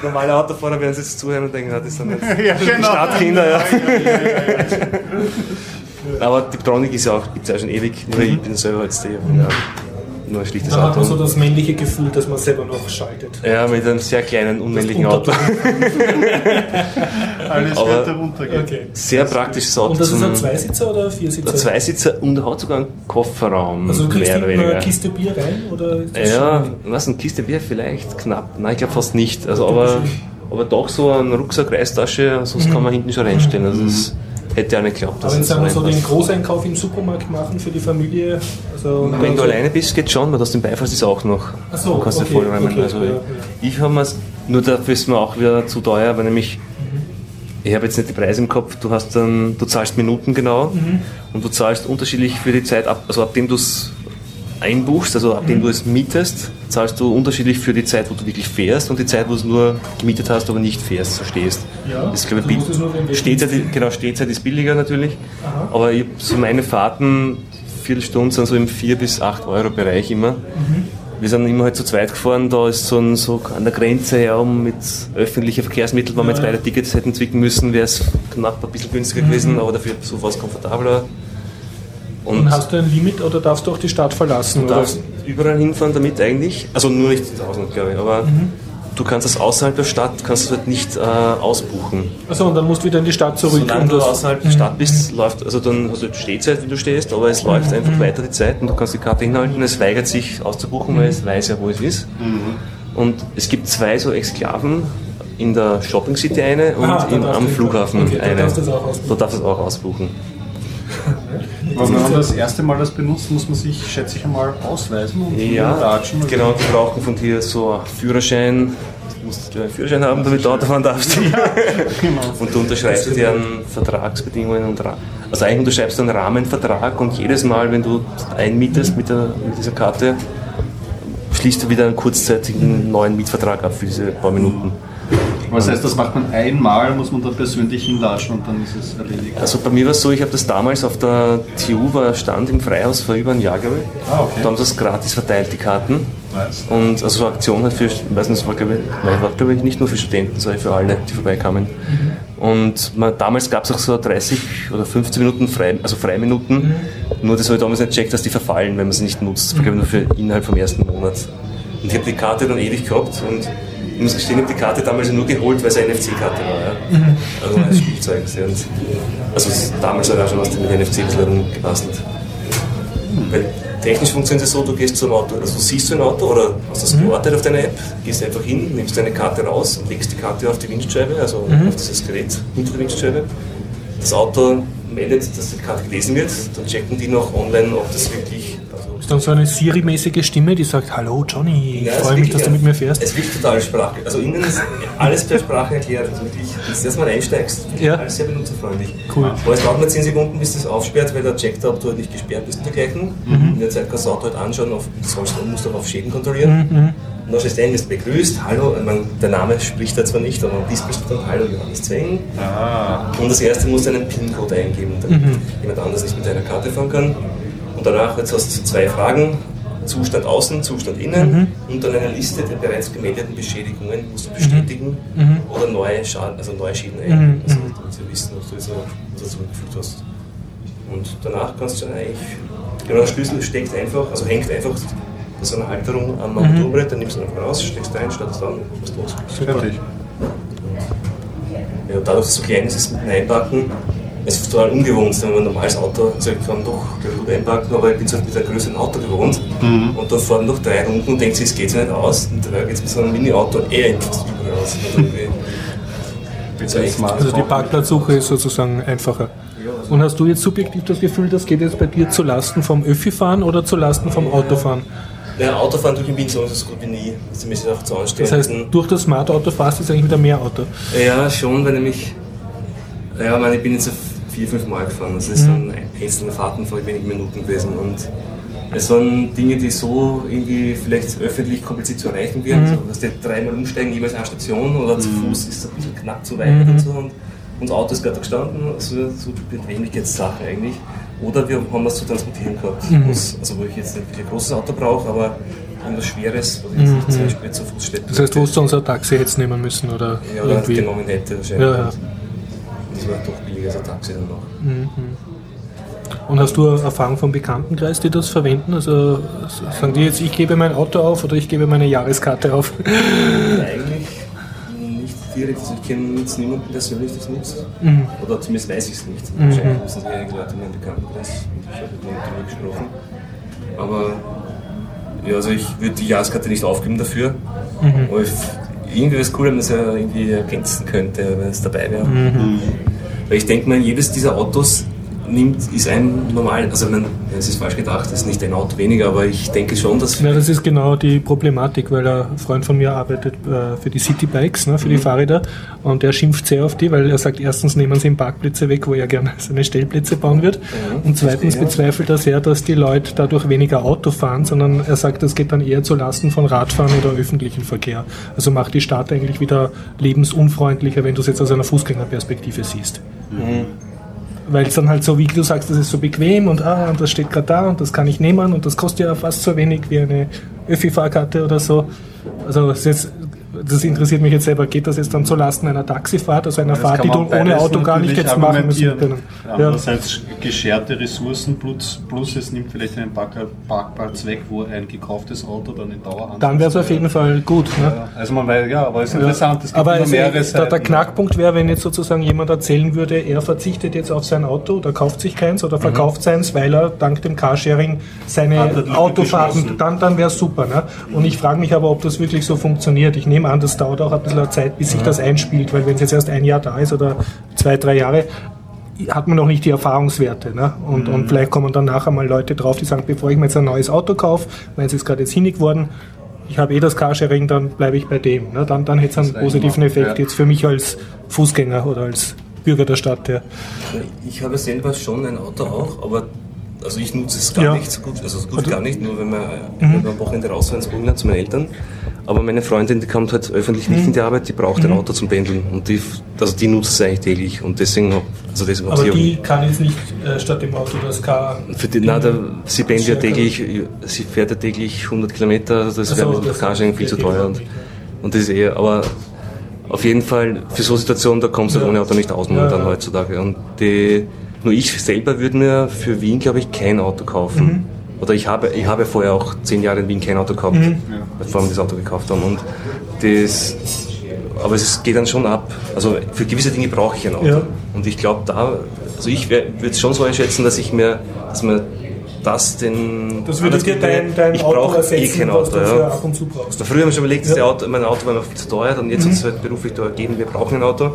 normale Autofahrer werden sich jetzt zuhören und denken, ah, das sind jetzt ja, genau. Stadtkinder. Ja. Aber Tiptronic ist ja auch, gibt es ja schon ewig, nur ich bin selber jetzt der. Ja. Nur ein schlichtes Da hat man Auto. so das männliche Gefühl, dass man selber noch schaltet. ja, mit einem sehr kleinen, unmännlichen Auto. Alles Aber- wird heruntergehen. Okay. Sehr praktisches Auto. Und das ist ein Zweisitzer oder Viersitzer? ein Zweisitzer und hat sogar einen Kofferraum. Also du kriegst mehr oder eine weniger. Kiste Bier rein? Oder das Ja, schon- was, eine Kiste Bier vielleicht knapp. Nein, ich glaube fast nicht. Also, aber, aber doch so ein Rucksack, Reistasche, sonst kann man hinten schon reinstellen. Also das hätte ja nicht geglaubt. Aber wenn wir so den Großeinkauf im Supermarkt machen für die Familie, also Wenn du alleine bist, geht schon, weil das den Beifahrt ist auch noch. Ach so, du kannst okay, dir vollräumen. okay, also ja, ja. ich habe mir nur dafür ist mir auch wieder zu teuer, weil nämlich ich habe jetzt nicht die Preise im Kopf, du hast dann, du zahlst Minuten genau Mhm. und du zahlst unterschiedlich für die Zeit ab, also ab dem du es einbuchst, also ab Mhm. dem du es mietest, zahlst du unterschiedlich für die Zeit, wo du wirklich fährst und die Zeit, wo du es nur gemietet hast, aber nicht fährst, so stehst. Ja, das ist, glaube ich, Stehzeit, genau, Stehzeit ist billiger natürlich, Aha. aber ich, so meine Fahrten, Viertelstunde sind so im 4 bis 8 Euro Bereich immer. Mhm. Wir sind immer halt zu zweit gefahren, da ist so, ein, so an der Grenze ja, um mit öffentlichen Verkehrsmitteln, wenn wir jetzt beide Tickets hätten zwicken müssen, wäre es knapp ein bisschen günstiger gewesen, aber dafür so was komfortabler. Und Und hast du ein Limit oder darfst du auch die Stadt verlassen? du darfst überall hinfahren damit eigentlich, also nur nicht ins Ausland, glaube ich, aber Mhm. du kannst das außerhalb der Stadt, kannst du halt nicht äh, ausbuchen. Achso, und dann musst du wieder in die Stadt zurück. Solange du außerhalb der Stadt bist, läuft, also dann hast du Stehzeit, wie du stehst, aber es läuft einfach weiter die Zeit und du kannst die Karte hinhalten. Es weigert sich auszubuchen, weil es weiß ja, wo es ist. Und es gibt zwei so Exklaven, in der Shopping City eine und Ah, in, darfst am Flughafen okay, eine. darfst du das auch ausbuchen. Da darfst du es auch ausbuchen. wenn man das erste Mal das benutzt, muss man sich, schätze ich einmal, ausweisen und Ja, latschen. genau, die brauchen von dir so einen Führerschein. Du musst einen Führerschein haben, damit du Auto fahren darfst. Genau. Und du unterschreibst deren Vertragsbedingungen und also eigentlich unterschreibst du einen Rahmenvertrag und jedes Mal, wenn du einmietest mit, der, mit dieser Karte, schließt du wieder einen kurzzeitigen neuen Mietvertrag ab für diese paar Minuten. Was heißt, das macht man einmal, muss man da persönlich hinlatschen und dann ist es erledigt. Also bei mir war es so, ich habe das damals auf der TU war Stand im Freihaus vor über einem Jahr, glaube ich. Ah, okay. Da haben sie das gratis verteilt, die Karten. Nice. Und also Aktion halt für, ich weiß nicht, war glaube ich, glaube ich nicht nur für Studenten, sondern für alle, die vorbeikamen. Und man, damals gab es auch so 30 oder 15 Minuten frei, also Freiminuten. Nur das habe ich damals nicht gecheckt, dass die verfallen, wenn man sie nicht nutzt. Das war glaube ich nur für innerhalb vom ersten Monat. Und ich habe die Karte dann ewig gehabt und ich muss gestehen, ich habe die Karte damals nur geholt, weil es eine NFC-Karte war. Ja. Also als Spielzeug. Also damals hat auch schon was mit NFC ein rumgebastelt. Weil technisch funktioniert es so, du gehst zum Auto, also siehst du ein Auto oder hast das geortet auf deiner App, gehst einfach hin, nimmst deine Karte raus und legst die Karte auf die Windschutzscheibe, also auf dieses Gerät hinter der Windschutzscheibe. Das Auto meldet, dass die Karte gelesen wird, dann checken die noch online, ob das wirklich. Also Ist dann so eine Siri-mäßige Stimme, die sagt, hallo Johnny, ich Ja, freue ist mich, dass du mit mir fährst. Es wirkt total Sprache. Also innen ist alles per Sprache erklärt. Also wirklich, wenn du erstmal einsteigst, Ja. alles sehr benutzerfreundlich. Cool. Aber es dauert nur 10 Sekunden, bis das aufsperrt, weil der checkt, ob du halt nicht gesperrt bist und dergleichen. Mhm. In der Zeit kannst du das Auto halt anschauen, auf, sollst, du musst auch auf Schäden kontrollieren. Mhm. Und dann ein, wirst begrüßt, hallo, meine, der Name spricht da zwar nicht, aber am Display steht dann Hallo Johannes Zweng. Ah, Und das erste musst du einen PIN-Code eingeben, damit jemand anders nicht mit deiner Karte fahren kann. Und danach jetzt hast du zwei Fragen. Zustand außen, Zustand innen und dann eine Liste der bereits gemeldeten Beschädigungen musst du bestätigen oder neue Schaden, also neue Schäden eingeben, also damit sie wissen, ob du das was du zurückgeführt hast. Und danach kannst du dann eigentlich, genau, der Schlüssel steckt einfach, also hängt einfach bei so einer Halterung am Motorbrett, dann nimmst du ihn einfach raus, steckst ein, startest an, bist los. fertig. Ja, dadurch, dass es so klein ist, ist mit Einpacken, es ist total ungewohnt, wenn man ein normales Auto, also ich kann doch gut einpacken, aber ich bin so mit einem größeren Auto gewohnt und da fahren noch drei Runden und denkt sich, es geht sich nicht aus und da geht es mit so einem Mini-Auto eher überall aus. Smart. Also die Parkplatzsuche ist sozusagen einfacher. Und hast du jetzt subjektiv das Gefühl, das geht jetzt bei dir zu Lasten vom Öffi-Fahren oder zu Lasten vom Autofahren? Ja, Autofahren durch den Wien so gut wie nie. Das ist auch zu anstrengend. Das heißt, durch das Smart-Auto fahrst du eigentlich wieder mehr Auto. Ja, schon, weil nämlich. Ja, ich meine, ich bin jetzt auf vier, fünf Mal gefahren. Das ist dann einzelne Fahrten von wenigen Minuten gewesen. Und es waren Dinge, die so irgendwie vielleicht öffentlich kompliziert zu erreichen wären. So, dass die dreimal umsteigen, jeweils eine Station oder zu Fuß ist ein bisschen knapp zu weit und so. Und unser Auto ist gerade gestanden, also so Bequemlichkeitssache eigentlich. Oder wir haben was zu transportieren gehabt, was- also wo ich jetzt nicht ein großes Auto brauche, aber irgendwas Schweres, was ich jetzt nicht zum Beispiel zu Fuß steppen Das heißt, wo du ein Taxi hättest nehmen müssen oder ja, oder irgendwie. genommen hätte wahrscheinlich. Ja, ja. War doch billiger als ein Taxi dann noch. Und hast du Erfahrung vom Bekanntenkreis, die das verwenden? Also sagen die jetzt, ich gebe mein Auto auf oder ich gebe meine Jahreskarte auf? Eigentlich nicht direkt. Also ich kenne jetzt niemanden persönlich, das nutzt. Mhm. Oder zumindest weiß ich es nicht. Mhm. Wahrscheinlich wissen es einige Leute in meinem Bekanntenkreis. Und ich habe mit darüber gesprochen. Aber ja, also ich würde die Jahreskarte nicht aufgeben dafür. Mhm. Aber ich, irgendwie wäre es cool, wenn man es ja irgendwie ergänzen könnte, wenn es dabei wäre. Mhm. Weil ich denke mal, jedes dieser Autos nimmt, ist ein normal, also man, es ist falsch gedacht, es ist nicht ein Auto weniger, aber ich denke schon, dass... Ja, das ist genau die Problematik, weil ein Freund von mir arbeitet äh, für die Citybikes, ne, für mhm. die Fahrräder und der schimpft sehr auf die, weil er sagt, erstens nehmen sie ihm Parkplätze weg, wo er gerne seine Stellplätze bauen wird mhm, und zweitens verstehe. bezweifelt er sehr, dass die Leute dadurch weniger Auto fahren, sondern er sagt, das geht dann eher zu Lasten von Radfahren oder öffentlichen Verkehr. Also macht die Stadt eigentlich wieder lebensunfreundlicher, wenn du es jetzt aus einer Fußgängerperspektive siehst. Mhm weil es dann halt so, wie du sagst, das ist so bequem und ah, und das steht gerade da und das kann ich nehmen und das kostet ja fast so wenig wie eine Öffi-Fahrkarte oder so. Also das ist jetzt das interessiert mich jetzt selber, geht das jetzt dann zulasten einer Taxifahrt, also einer Fahrt, die du ohne Auto gar nicht jetzt machen müssen können? Ja. Andererseits gescherte Ressourcen plus, plus es nimmt vielleicht einen Parkplatz weg, wo ein gekauftes Auto dann in Dauer Dann wäre es auf jeden Fall gut. Ne? Ja, also man weiß, ja, aber es ist interessant, es gibt aber also mehrere Seiten. Der, der Knackpunkt wäre, wenn jetzt sozusagen jemand erzählen würde, er verzichtet jetzt auf sein Auto oder kauft sich keins oder mhm. verkauft mhm. seins, weil er dank dem Carsharing seine Autofahrten, dann, dann wäre es super. Ne? Und ich frage mich aber, ob das wirklich so funktioniert. Ich nehme an, das dauert auch ein bisschen Zeit, bis sich das einspielt, weil wenn es jetzt erst ein Jahr da ist oder zwei, drei Jahre, hat man noch nicht die Erfahrungswerte. Ne? Und, mhm. und vielleicht kommen dann nachher mal Leute drauf, die sagen, bevor ich mir jetzt ein neues Auto kaufe, weil es ist gerade jetzt hinig geworden, ich habe eh das Carsharing, dann bleibe ich bei dem. Ne? Dann, dann hätte es einen positiven Effekt ja. jetzt für mich als Fußgänger oder als Bürger der Stadt. Ja. Ich habe selber schon ein Auto auch, aber also ich nutze es gar ja. nicht so gut, also so gut gar nicht, nur wenn wir, mhm. wenn wir am Wochenende ins Burgenland zu meinen Eltern. Aber meine Freundin, die kommt halt öffentlich nicht mhm. in die Arbeit, die braucht mhm. ein Auto zum Pendeln. Und die, also die nutzt es eigentlich täglich. Und deswegen, also deswegen Aber die kann jetzt nicht äh, statt dem Auto das Car. Für die, nein, der, sie pendelt ja täglich, sie fährt ja täglich 100 Kilometer, also das wäre mit dem Carsharing viel zu teuer. Und, und das ist eher, aber auf jeden Fall, für so Situationen, da kommst du ja. ohne Auto nicht aus momentan ja. heutzutage. Und die, nur ich selber würde mir für Wien, glaube ich, kein Auto kaufen. Mhm. Oder ich habe, ich habe vorher auch zehn Jahre in Wien kein Auto gehabt, mhm. bevor wir das Auto gekauft haben. Und das, aber es geht dann schon ab. Also für gewisse Dinge brauche ich ein Auto. Ja. Und ich glaube da, also ich würde es schon so einschätzen, dass ich mir, dass mir das den. Das würde dir dein, dein ich Auto ersetzen, eh kein Auto, ja. ab und zu brauchst. Früher haben wir schon überlegt, ja. Auto, mein Auto war mir viel zu teuer und jetzt mhm. es halt beruflich da ergeben, wir brauchen ein Auto.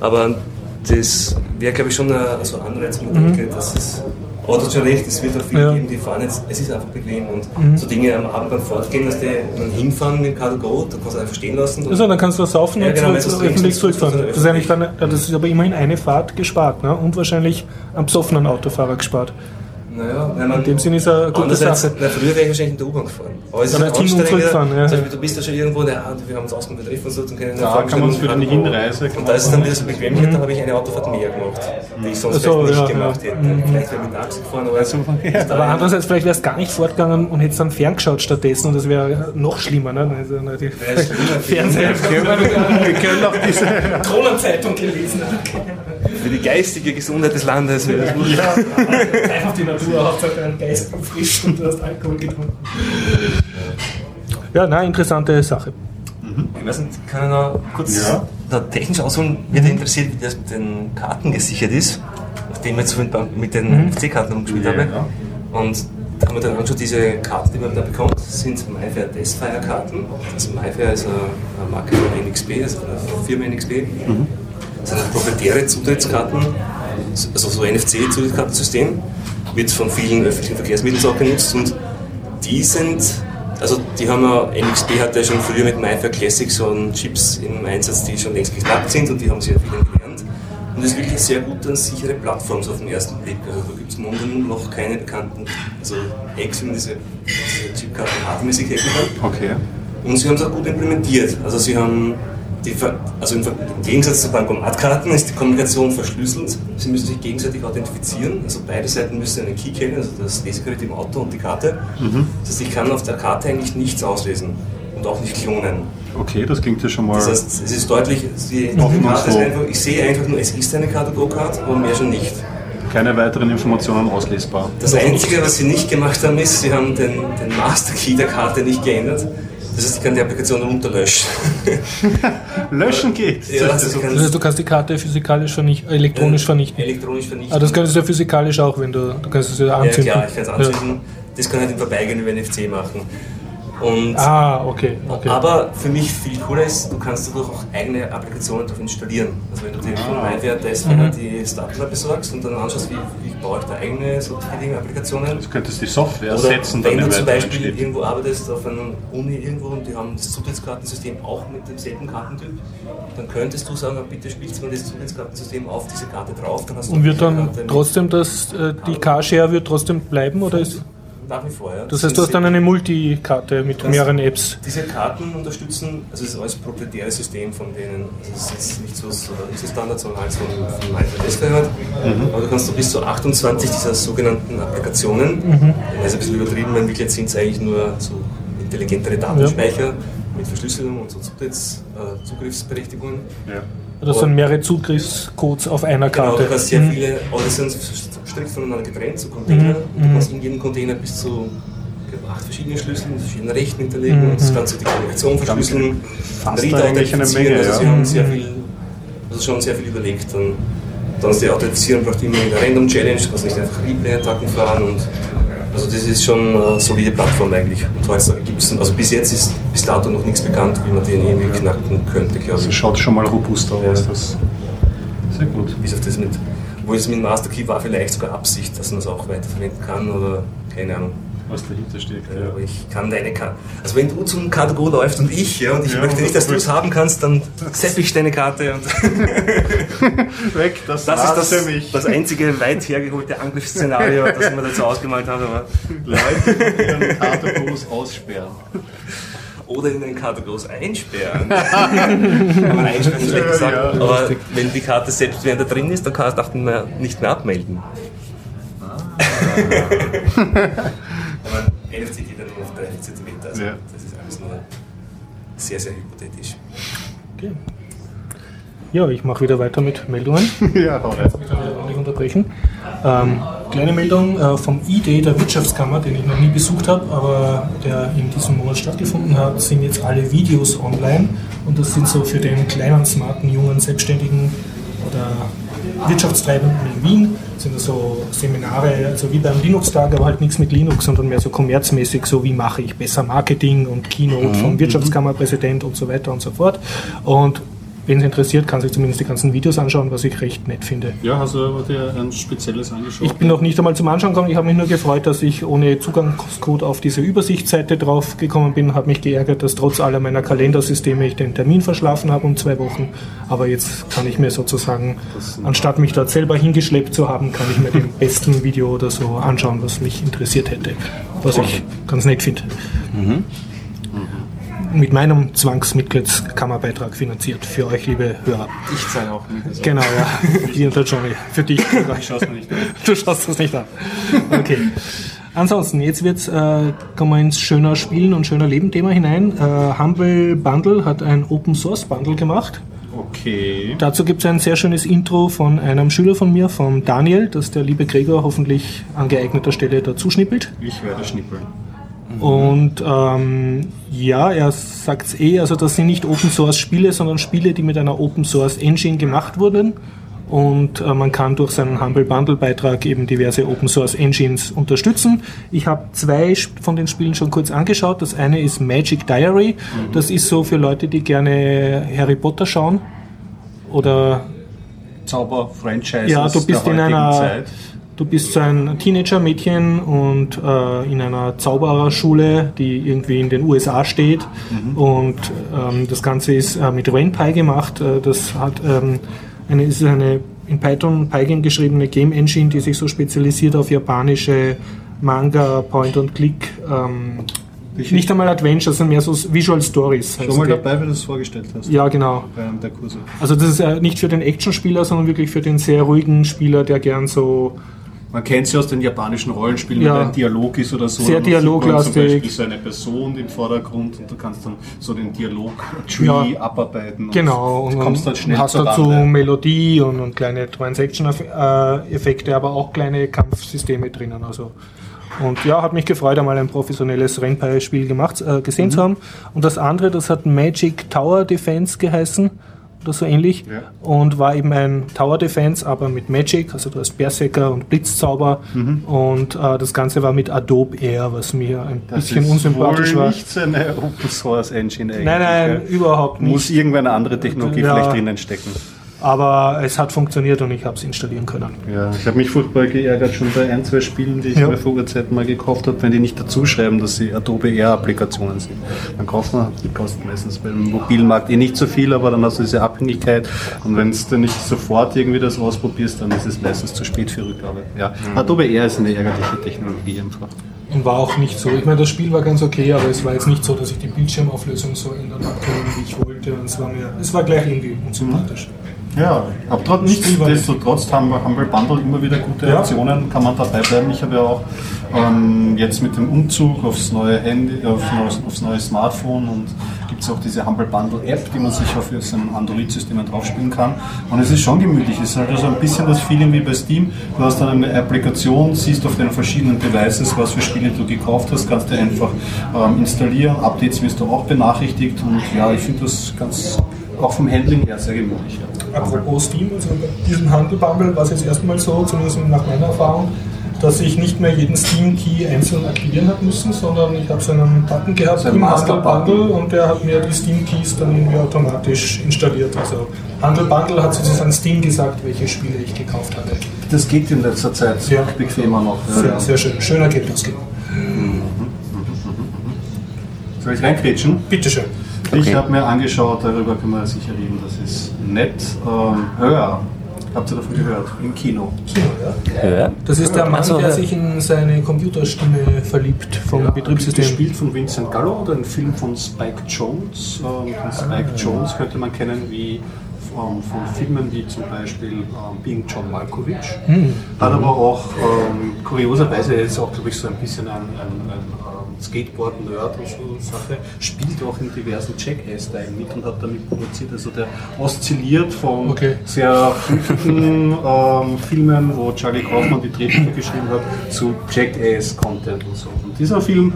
Aber das wäre, glaube ich, schon ein also Anreiz, mhm. dass es aber du hast schon recht, es wird auch viele ja. geben, die fahren jetzt, es ist einfach bequem und mhm. so Dinge am Abend beim Fortgehen, dass die dann hinfahren mit dem Car Go, da kannst du einfach stehen lassen. Also dann kannst du saufen ja, und genau, zurück, öffentlich zurückfahren. Das ist eigentlich dann, das ist aber immerhin eine Fahrt gespart ne? und wahrscheinlich am besoffenen Autofahrer gespart. Naja, nein, in dem Sinne ist er eine gute Sache. Na, früher wäre ich wahrscheinlich in der U-Bahn gefahren. Aber es ist anstrengender. Ja. Zum Beispiel, du bist da schon irgendwo, der, ah, wir haben uns ausgemacht, wir treffen uns und können Da kann man es für eine Hinreise. Und da ist es dann wieder so Bequemlichkeit, mhm. da habe ich eine Autofahrt mehr gemacht, die ich sonst also, vielleicht nicht ja, gemacht hätte. Mhm. Vielleicht wäre ich mit Taxi gefahren, aber, also, ja. aber andererseits, vielleicht wäre es gar nicht fortgegangen und hättest dann ferngeschaut stattdessen und das wäre noch schlimmer. Ne? Also, ne, die Fernseher. Wir können auch diese Kronenzeitung gelesen. Für die geistige Gesundheit des Landes wäre das gut. Ja, einfach die Natur, Hauptsache dein Geist frisch und du hast Alkohol getrunken. Ja, na, interessante Sache. Mhm. Ich weiß nicht, kann ich noch kurz ja. da technisch ausholen? Mich interessiert, wie das mit den Karten gesichert ist, nachdem ich jetzt mit den mhm. FC-Karten umgespielt ja, habe. Ja. Und da haben wir dann angeschaut, diese Karten, die man da bekommt, sind MyFair Testfire-Karten. Also MyFair ist eine Marke von NXP, also eine Firma NXP. Mhm. Das sind proprietäre Zutrittskarten, also so NFC-Zutrittskartensystem, wird von vielen öffentlichen Verkehrsmitteln auch genutzt und die sind, also die haben ja, NXP hatte ja schon früher mit MyFair Classic so Chips im Einsatz, die schon längst geknackt sind und die haben sehr viel gelernt. Und es ist wirklich sehr gute und sichere Plattform so auf den ersten Blick. Also da gibt es momentan noch keine bekannten, also Hacks, wie man diese, diese Chipkarten hardmäßig hacken kann. Okay. Und sie haben es auch gut implementiert. Also sie haben die, also im Gegensatz zu Bankomatkarten ist die Kommunikation verschlüsselt. Sie müssen sich gegenseitig authentifizieren. Also beide Seiten müssen einen Key kennen, also das Lesegerät im Auto und die Karte. Mhm. Das heißt, ich kann auf der Karte eigentlich nichts auslesen und auch nicht klonen. Okay, das klingt ja schon mal. Das heißt, es ist deutlich, die, Karte ist einfach, ich sehe einfach nur, es ist eine Karte Go-Card, aber mehr schon nicht. keine weiteren Informationen auslesbar. Das Einzige, was sie nicht gemacht haben, ist, sie haben den, den Master Key der Karte nicht geändert. Das heißt, ich kann die Applikation runterlöschen. Löschen geht. Ja, Das heißt, du kannst die Karte physikalisch vernichten, elektronisch vernichten. Elektronisch vernichten. Ah, das könntest du ja physikalisch auch, wenn du, du kannst es ja ja, anzünden. klar, ich kann es anzünden. Das kann halt im Vorbeigehen über NFC machen. Und Ah, okay. okay. Aber für mich viel cooler ist, du kannst dadurch auch eigene Applikationen drauf installieren. Also wenn du dir von MyWare Testfire die Startler besorgst und dann anschaust, wie, wie baue ich da eigene so Ticketing-Applikationen. Du könntest die Software Oder ersetzen, wenn dann du zum Beispiel entsteht. irgendwo arbeitest auf einer Uni irgendwo und die haben das Zutrittskartensystem auch mit demselben Kartentyp, dann könntest du sagen, bitte spielst du mir das Zutrittskartensystem auf diese Karte drauf. Dann hast du Und wird dann trotzdem das, äh, die Car-Share wird trotzdem bleiben oder ist. Nach wie vor, ja. Das heißt, du hast dann eine Multikarte mit mehreren Apps. Diese Karten unterstützen, also es ist alles proprietäres System von denen. Also es ist nicht so so ISO-Standard, sondern halt von, von MyFitness gehört. Aber du kannst so bis zu 28 dieser sogenannten Applikationen, das ist ein bisschen übertrieben, in Wirklichkeit sind es eigentlich nur so intelligentere Datenspeicher mit Verschlüsselung und so Zutritts, äh, Zugriffsberechtigungen. Ja. Das sind mehrere Zugriffscodes auf einer Genau, Karte. du kannst sehr Mhm. viele, aber sind strikt voneinander getrennt, so Container. Du kannst in jedem Container bis zu glaube, acht verschiedene Schlüssel mit verschiedenen Rechten hinterlegen und das Ganze die Kommunikation verschlüsseln, Reader authentifizieren. Also ja. sie haben sehr viel, also schon sehr viel überlegt. Und dann ist die Authentifizierung braucht immer eine Random Challenge, du kannst nicht einfach Replay-Attacken fahren und also das ist schon eine solide Plattform eigentlich. Und gibt es, also bis jetzt ist bis dato noch nichts bekannt, wie man den irgendwie knacken könnte, glaube Das ich. schaut schon mal robuster aus. Ja. Das sehr gut. Bis auf das mit, wo es mit dem Master Key war vielleicht sogar Absicht, dass man es auch weiterverwenden kann oder keine Ahnung. Was dahinter steckt. Ja, aber ich kann deine Karte. Also wenn du zum Katalog läufst und ich, ja, und ich Ja, möchte nicht, dass du es haben kannst, dann sepp ich deine Karte und Weg, das, das ist das, für mich. das einzige weit hergeholte Angriffsszenario, das ich mir dazu ausgemalt habe. Aber Leute, die Kartebus aussperren. Oder in den Katalog einsperren. aber einsperren ist schlecht gesagt. Ja, ja, aber wenn die Karte selbst während da drin ist, dann kannst du auch nicht mehr- nicht mehr abmelden. aber NFC geht ja nur auf 30 cm. Also Ja. das ist alles nur sehr, sehr hypothetisch. Okay. Ja, ich mache wieder weiter mit Meldungen. ja, hau rein. Ich kann wieder ordentlich unterbrechen. Ähm, kleine Meldung äh, vom ID der Wirtschaftskammer, den ich noch nie besucht habe, aber der in diesem Monat stattgefunden hat, sind jetzt alle Videos online und das sind so für den kleinen, smarten, jungen, Selbstständigen oder Wirtschaftstreibenden in Wien sind das so Seminare, also wie beim Linux-Tag, aber halt nichts mit Linux, sondern mehr so kommerzmäßig, so wie mache ich besser Marketing und Keynote vom Wirtschaftskammerpräsident und so weiter und so fort. Und wen es interessiert, kann sich zumindest die ganzen Videos anschauen, was ich recht nett finde. Ja, hast du aber dir ein spezielles angeschaut? Ich bin noch nicht einmal zum Anschauen gekommen. Ich habe mich nur gefreut, dass ich ohne Zugangscode auf diese Übersichtsseite drauf gekommen bin. Habe mich geärgert, dass trotz aller meiner Kalendersysteme ich den Termin verschlafen habe um zwei Wochen. Aber jetzt kann ich mir sozusagen, anstatt mich dort selber hingeschleppt zu haben, kann ich mir den besten Video oder so anschauen, was mich interessiert hätte. Was ich ganz nett finde. Mit meinem Zwangsmitgliedskammerbeitrag finanziert für euch, liebe Hörer. Ich zahle auch mit. Also Genau, ja. Der Johnny. Für dich. Ich schaue es mir nicht an. Du schaust das nicht an. Okay. Ansonsten, jetzt wird's, äh, kommen wir ins schöner Spielen und schöner Leben Thema hinein. Äh, Humble Bundle hat ein Open Source Bundle gemacht. Okay. Dazu gibt es ein sehr schönes Intro von einem Schüler von mir, von Daniel, das der liebe Gregor hoffentlich an geeigneter Stelle dazu schnippelt. Ich werde schnippeln. Und ähm, ja, er sagt es eh, also das sind nicht Open Source Spiele, sondern Spiele, die mit einer Open Source Engine gemacht wurden. Und äh, man kann durch seinen Humble Bundle Beitrag eben diverse Open Source Engines unterstützen. Ich habe zwei von den Spielen schon kurz angeschaut. Das eine ist Magic Diary. Das ist so für Leute, die gerne Harry Potter schauen. Oder Zauber-Franchises ja, du bist in einer, Zeit. Du bist so ein Teenager-Mädchen und äh, in einer Zaubererschule, die irgendwie in den USA steht. Und ähm, das Ganze ist äh, mit RenPy gemacht. Äh, das hat ähm, eine, ist eine in Python Python geschriebene Game Engine, die sich so spezialisiert auf japanische Manga, Point-and-Click. Ähm, nicht einmal Adventures, sondern mehr so Visual Stories. Schon mal die. dabei, wenn du es vorgestellt hast. Ja, genau. Bei einem der Kurse. Also das ist äh, nicht für den Actionspieler, sondern wirklich für den sehr ruhigen Spieler, der gern so Man kennt sie aus den japanischen Rollenspielen, Ja. wenn ein Dialog ist oder so. Sehr dialoglastig. Zum Beispiel so eine Person im Vordergrund und du kannst dann so den Dialog-Tree Ja. abarbeiten. Und Genau, du und kommst dann schnell hast dazu Rande. Melodie und, und kleine Transaction-Effekte, aber auch kleine Kampfsysteme drinnen. Also. Und ja, hat mich gefreut, einmal ein professionelles Renpai-Spiel gemacht, äh, gesehen Mhm. zu haben. Und das andere, das hat Magic Tower Defense geheißen oder so ähnlich Ja. und war eben ein Tower Defense, aber mit Magic, also du hast Berserker und Blitzzauber Mhm. und äh, das Ganze war mit Adobe Air, was mir ein Das bisschen ist unsympathisch wohl war. nicht so eine Open Source Engine eigentlich. Nein, nein, gell? überhaupt nicht. Muss irgendeine andere Technologie Ja. vielleicht drinnen stecken. Aber es hat funktioniert und ich habe es installieren können. Ja, ich habe mich furchtbar geärgert schon bei ein, zwei Spielen, die ich Ja. mir vor Urzeiten mal gekauft habe, wenn die nicht dazu schreiben, dass sie Adobe Air-Applikationen sind. Dann kauft man, die kosten meistens beim Mobilmarkt eh nicht so viel, aber dann hast du diese Abhängigkeit und wenn du nicht sofort irgendwie das ausprobierst, dann ist es meistens zu spät für Rückgabe. Ja, Adobe Air ist eine ärgerliche Technologie einfach. Und war auch nicht so. Ich meine, das Spiel war ganz okay, aber es war jetzt nicht so, dass ich die Bildschirmauflösung so ändern habe können, wie ich wollte. Und es war mir, es war gleich irgendwie unsympathisch. Ja, aber trotz, nichtsdestotrotz haben wir Humble Bundle immer wieder gute Ja. Aktionen, kann man dabei bleiben. Ich habe ja auch ähm, jetzt mit dem Umzug aufs neue Handy, auf, aufs neue Smartphone und gibt es auch diese Humble Bundle App, die man sich auf seinem Android-System draufspielen kann. Und es ist schon gemütlich. Es ist halt so ein bisschen das Feeling wie bei Steam. Du hast dann eine Applikation, siehst auf den verschiedenen Devices, was für Spiele du gekauft hast, kannst du einfach ähm, installieren. Updates wirst du auch benachrichtigt und ja, ich finde das ganz auch vom Handling her sehr gemütlich. Ja. Apropos Steam, also bei diesem Handel-Bundle war es jetzt erstmal so, zumindest nach meiner Erfahrung, dass ich nicht mehr jeden Steam-Key einzeln aktivieren habe müssen, sondern ich habe so einen Button gehabt So im Master-Button. Handel-Bundle und der hat mir die Steam-Keys dann irgendwie automatisch installiert. Also Handel-Bundle hat sozusagen Steam gesagt, welche Spiele ich gekauft habe. Das geht in letzter Zeit Ja. bequemer noch. Ja, Sehr, sehr schön. Schön Ergebnis. Soll ich reinkrätschen? Bitteschön. Ich habe mir angeschaut, darüber können wir sicher reden, das ist nett. Ähm, Hör, habt ihr davon gehört? Im Kino. Kino, ja? Ja. Das ist der Mann, der ja. sich in seine Computerstimme verliebt vom Betriebssystem. Gespielt von Vincent Gallo oder ein Film von Spike Jones. Ähm, den Spike Jones könnte man kennen wie ähm, von Filmen wie zum Beispiel ähm, Being John Malkovich. Hat aber auch ähm, kurioserweise er ist auch, glaube ich, so ein bisschen ein, ein, ein Skateboard-Nerd und so Sache, spielt auch in diversen Jackass-Teilen mit und hat damit produziert. Also der oszilliert von Okay. sehr flüchtigen ähm, Filmen, wo Charlie Kaufman die Drehbücher geschrieben hat, zu Jackass-Content und so. Und dieser Film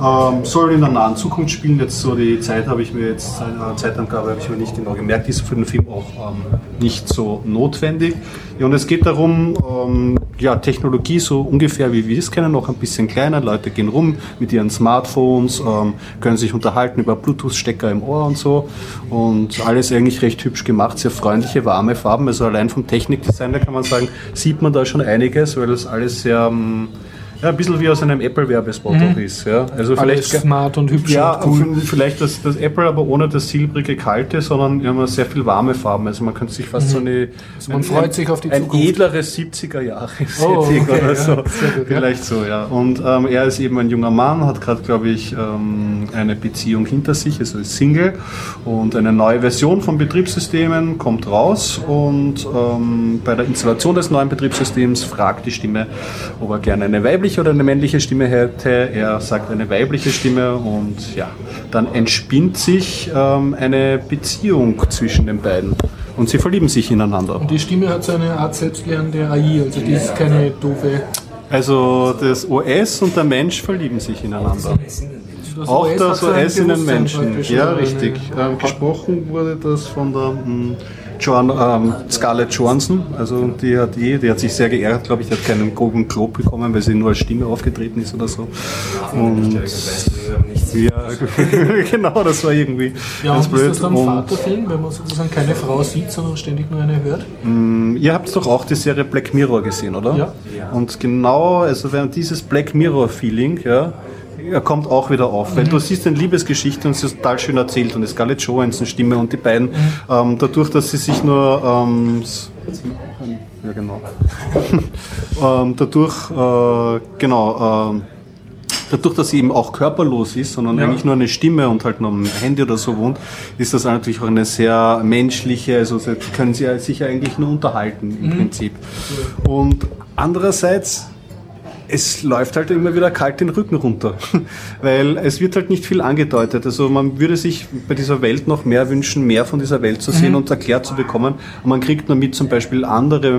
ähm, soll in der nahen Zukunft spielen. Jetzt so die Zeit habe ich mir jetzt, äh, Zeitangabe habe ich mir nicht genau gemerkt, ist für den Film auch ähm, nicht so notwendig. Ja, und es geht darum, ähm, ja, Technologie so ungefähr wie wir es kennen, noch ein bisschen kleiner. Leute gehen rum mit ihren Smartphones, ähm, können sich unterhalten über Bluetooth-Stecker im Ohr und so. Und alles eigentlich recht hübsch gemacht, sehr freundliche, warme Farben. Also allein vom Technikdesign her kann man sagen, sieht man da schon einiges, weil das alles sehr, ähm, ja, ein bisschen wie aus einem Apple-Werbespot auch ist. Ja. Also Alles vielleicht smart und hübsch ja, und cool. vielleicht das, das Apple, aber ohne das silbrige Kalte, sondern wir haben sehr viel warme Farben. Also man könnte sich fast so eine. Also man freut sich auf die ein Zukunft. edleres 70er Jahre Oh, okay, oder ja, so. ja. Vielleicht so, ja. Und ähm, er ist eben ein junger Mann, hat gerade, glaube ich, ähm, eine Beziehung hinter sich, also ist Single. Und eine neue Version von Betriebssystemen kommt raus. Und ähm, bei der Installation des neuen Betriebssystems fragt die Stimme, ob er gerne eine weibliche oder eine männliche Stimme hätte. Er sagt eine weibliche Stimme und ja, dann entspinnt sich ähm, eine Beziehung zwischen den beiden. Und sie verlieben sich ineinander. Die Stimme hat so eine Art selbstlernende AI, also die ist keine doofe. Also das OS und der Mensch verlieben sich ineinander. Das Auch das OS in den Menschen. Ja, richtig. Ähm, gesprochen wurde das von der Joan, ähm, Scarlett Johansson. Also die hat eh, die hat sich sehr geärgert, glaube ich, die hat keinen Golden Globe bekommen, weil sie nur als Stimme aufgetreten ist oder so. Und ja, genau, das war irgendwie Ja, ganz und ist das dann Vaterfilm, wenn man sozusagen keine Frau sieht, sondern ständig nur eine hört? Ihr habt doch auch die Serie Black Mirror gesehen, oder? Ja. Und genau, also wenn dieses Black Mirror-Feeling, ja, er kommt auch wieder auf, weil du siehst eine Liebesgeschichte und sie ist total schön erzählt und es Scarlett Johansson Stimme und die beiden, ähm, dadurch, dass sie sich nur, ähm, ja genau, ähm, dadurch, äh, genau, ähm, Dadurch, dass sie eben auch körperlos ist, sondern eigentlich nur eine Stimme und halt nur am Handy oder so wohnt, ist das natürlich auch eine sehr menschliche, also können sie sich ja eigentlich nur unterhalten im Prinzip. Und Andererseits es läuft halt immer wieder kalt den Rücken runter, weil es wird halt nicht viel angedeutet. Also man würde sich bei dieser Welt noch mehr wünschen, mehr von dieser Welt zu sehen mhm. und erklärt zu bekommen. Und man kriegt nur mit zum Beispiel andere,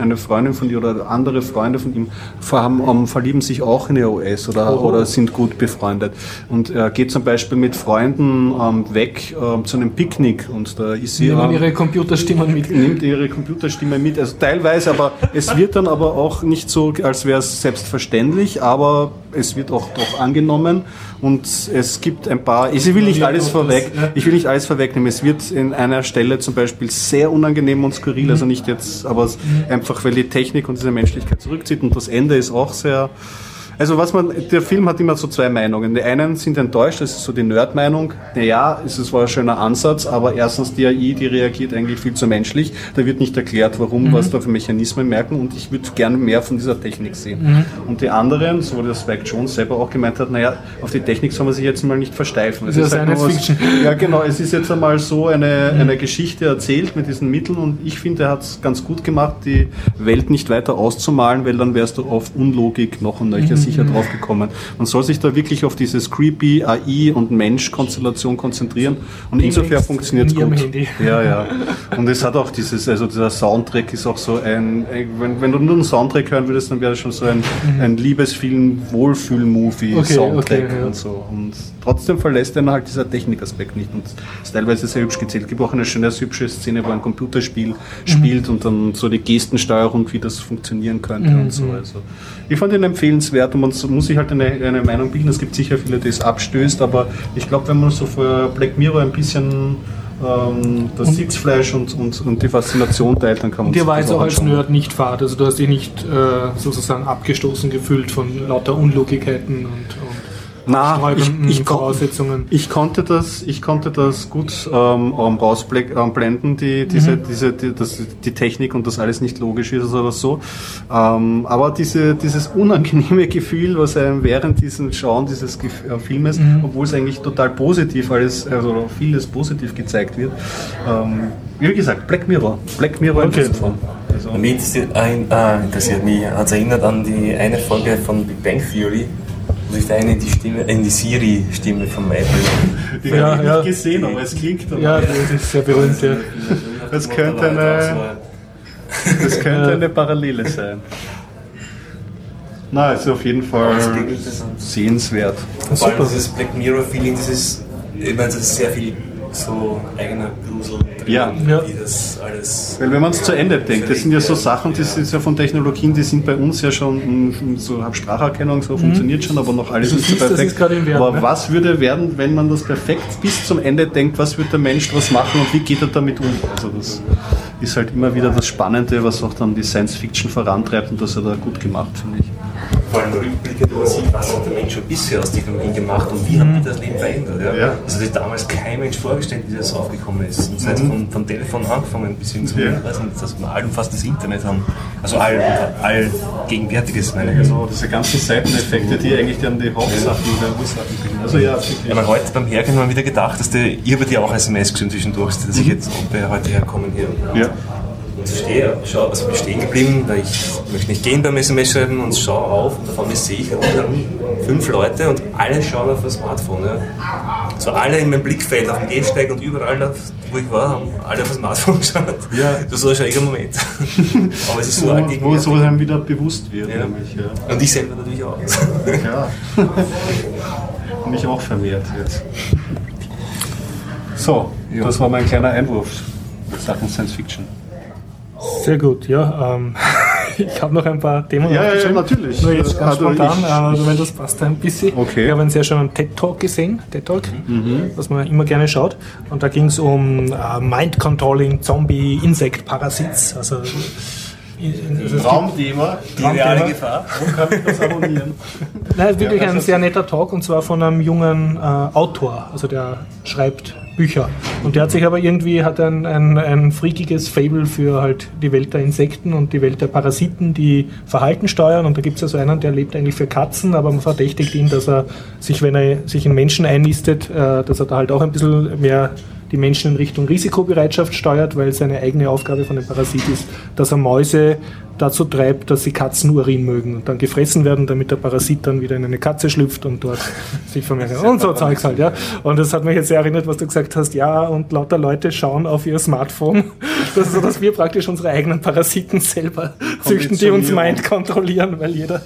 eine Freundin von dir oder andere Freunde von ihm haben, um, verlieben sich auch in die OS oder, oh. oder sind gut befreundet. Und er geht zum Beispiel mit Freunden ähm, weg ähm, zu einem Picknick und da ist sie... Nehmen ähm, ihre Computerstimmen mit. Nimmt ihre Computerstimme mit, also teilweise, aber es wird dann aber auch nicht so, als wäre es selbst selbstverständlich, aber es wird auch doch angenommen. Und es gibt ein paar, ich will nicht alles vorweg, ich will nicht alles vorwegnehmen, es wird in einer Stelle zum Beispiel sehr unangenehm und skurril, also nicht jetzt, aber einfach weil die Technik und diese Menschlichkeit zurückzieht. Und das Ende ist auch sehr, also was man, der Film hat immer so zwei Meinungen. Die einen sind enttäuscht, das ist so die Nerd-Meinung. Naja, es war ein schöner Ansatz, aber erstens die AI, die reagiert eigentlich viel zu menschlich. Da wird nicht erklärt, warum, mhm. was da für Mechanismen merken und ich würde gerne mehr von dieser Technik sehen. Mhm. Und die anderen, so wie der Spike Jones selber auch gemeint hat, naja, auf die Technik soll man sich jetzt mal nicht versteifen. Es das ist, ist halt was, Ja, genau, es ist jetzt einmal so eine, mhm. eine Geschichte erzählt mit diesen Mitteln und ich finde, er hat es ganz gut gemacht, die Welt nicht weiter auszumalen, weil dann wärst du auf Unlogik noch und nöcher mhm sicher mhm. drauf gekommen. Man soll sich da wirklich auf dieses creepy AI und Mensch-Konstellation konzentrieren und insofern funktioniert es gut. Handy. Ja, ja. Und es hat auch dieses, also dieser Soundtrack ist auch so ein, wenn, wenn du nur einen Soundtrack hören würdest, dann wäre das schon so ein, mhm. ein Liebesfilm, Wohlfühl-Movie-Soundtrack okay, okay, ja. und so. Und trotzdem verlässt er halt dieser Technikaspekt nicht und ist teilweise sehr hübsch gezählt. Es gibt auch eine schöne, hübsche Szene, wo ein Computerspiel mhm. spielt und dann so die Gestensteuerung, wie das funktionieren könnte mhm. und so. Also ich fand ihn empfehlenswert und man muss sich halt eine, eine Meinung bilden. Es gibt sicher viele, die es abstößt, aber ich glaube, wenn man so für Black Mirror ein bisschen ähm, das Sitzfleisch und, und, und die Faszination teilt, dann kann man dir war jetzt auch als Nerd nicht fad, also du hast dich nicht äh, sozusagen abgestoßen gefühlt von lauter Unlogikkeiten und, und na, ich, ich, Voraussetzungen. Ich konnte das, ich konnte das gut ähm, rausblenden, die, diese, mhm. diese, die, das, die Technik und das alles nicht logisch ist oder so. Ähm, aber diese, dieses unangenehme Gefühl, was einem während diesem Schauen dieses äh, Filmes, mhm. obwohl es eigentlich total positiv alles, also vieles positiv gezeigt wird, ähm, wie gesagt, Black Mirror. Black Mirror okay. in Form. Also, mich interessiert, äh, interessiert mich, hat es erinnert an die eine Folge von Big Bang Theory, wo sich da eine in die Stimme, in die Siri-Stimme von Apple. Die ja, habe ich ja. nicht gesehen, aber es klingt aber. Ja, das ist sehr berühmt, ja. Das könnte eine, das könnte eine Parallele sein. Na, ist auf jeden Fall sehenswert. Vor allem dieses Black Mirror-Feeling, das ist, ich meine, das ist sehr viel so eigener Grusel drin, ja. wie das alles. Weil wenn man es zu Ende denkt, das sind ja so Sachen, die sind ja von Technologien, die sind bei uns ja schon so Spracherkennung, so mhm. funktioniert schon, aber noch alles ist so perfekt. Wert, aber ne? was würde werden, wenn man das perfekt bis zum Ende denkt, was wird der Mensch was machen und wie geht er damit um? Also das ist halt immer wieder das Spannende, was auch dann die Science Fiction vorantreibt und das hat er gut gemacht, finde ich vor allem Rückblicke, man sieht, was hat der Mensch schon bisher aus Technologien gemacht und wie mhm. hat das Leben verändert. Ja? Ja. Also das hat damals kein Mensch vorgestellt, wie das aufgekommen ist. Und das heißt, mhm. von, von Telefon angefangen bis hin zu, ja. weiß nicht, dass wir allumfassendes Internet haben. Also all, all Gegenwärtiges, meine ich. Also diese ganzen Seiteneffekte, die eigentlich dann die Hauptsachen der Ursachen bilden. Also ja, ja aber heute beim Hergehen haben wir wieder gedacht, dass der, ich habe dir auch SMS gesehen zwischendurch, dass ich mhm. jetzt ob wir heute herkommen hier. Ja und stehe, schau, also bin stehen geblieben, weil ich möchte nicht gehen beim SMS schreiben und schaue auf und auf einmal sehe ich fünf Leute und alle schauen auf das Smartphone. Ja. So alle in meinem Blickfeld auf dem Gehsteig und überall, wo ich war, haben alle auf das Smartphone geschaut. Ja. Das war ein schräger Moment. Aber es ist so wo, wo so einem wieder bewusst wird. Ja. Nämlich, ja. Und ich selber natürlich auch. Ja. Und ich auch vermehrt jetzt. So, das war mein kleiner Einwurf in Sachen Science Fiction. Sehr gut, ja. Ähm, ich habe noch ein paar Themen Ja, ja, natürlich. Nur jetzt ganz also spontan, also wenn das passt ein bisschen. Okay. Ich habe einen sehr schönen TED-Talk gesehen, TED-Talk, mhm. was man immer gerne schaut. Und da ging es um äh, Mind-Controlling, Zombie, Insect, Parasits. Also Traumthema, die reale Gefahr. Wo kann ich das abonnieren? Nein, wirklich ja, ein sehr netter Talk und zwar von einem jungen äh, Autor. Also der schreibt Bücher. Und der hat sich aber irgendwie hat ein, ein, ein freakiges Fable für halt die Welt der Insekten und die Welt der Parasiten, die Verhalten steuern. Und da gibt es ja so einen, der lebt eigentlich für Katzen, aber man verdächtigt ihn, dass er sich, wenn er sich in Menschen einnistet, äh, dass er da halt auch ein bisschen mehr die Menschen in Richtung Risikobereitschaft steuert, weil seine eigene Aufgabe von dem Parasit ist, dass er Mäuse dazu treibt, dass sie Katzenurin mögen und dann gefressen werden, damit der Parasit dann wieder in eine Katze schlüpft und dort sich vermehrt. Und so Zeugs halt, ja. Und das hat mich jetzt sehr erinnert, was du gesagt hast, ja, und lauter Leute schauen auf ihr Smartphone. Das ist so, dass wir praktisch unsere eigenen Parasiten selber züchten, die uns meint kontrollieren, weil jeder.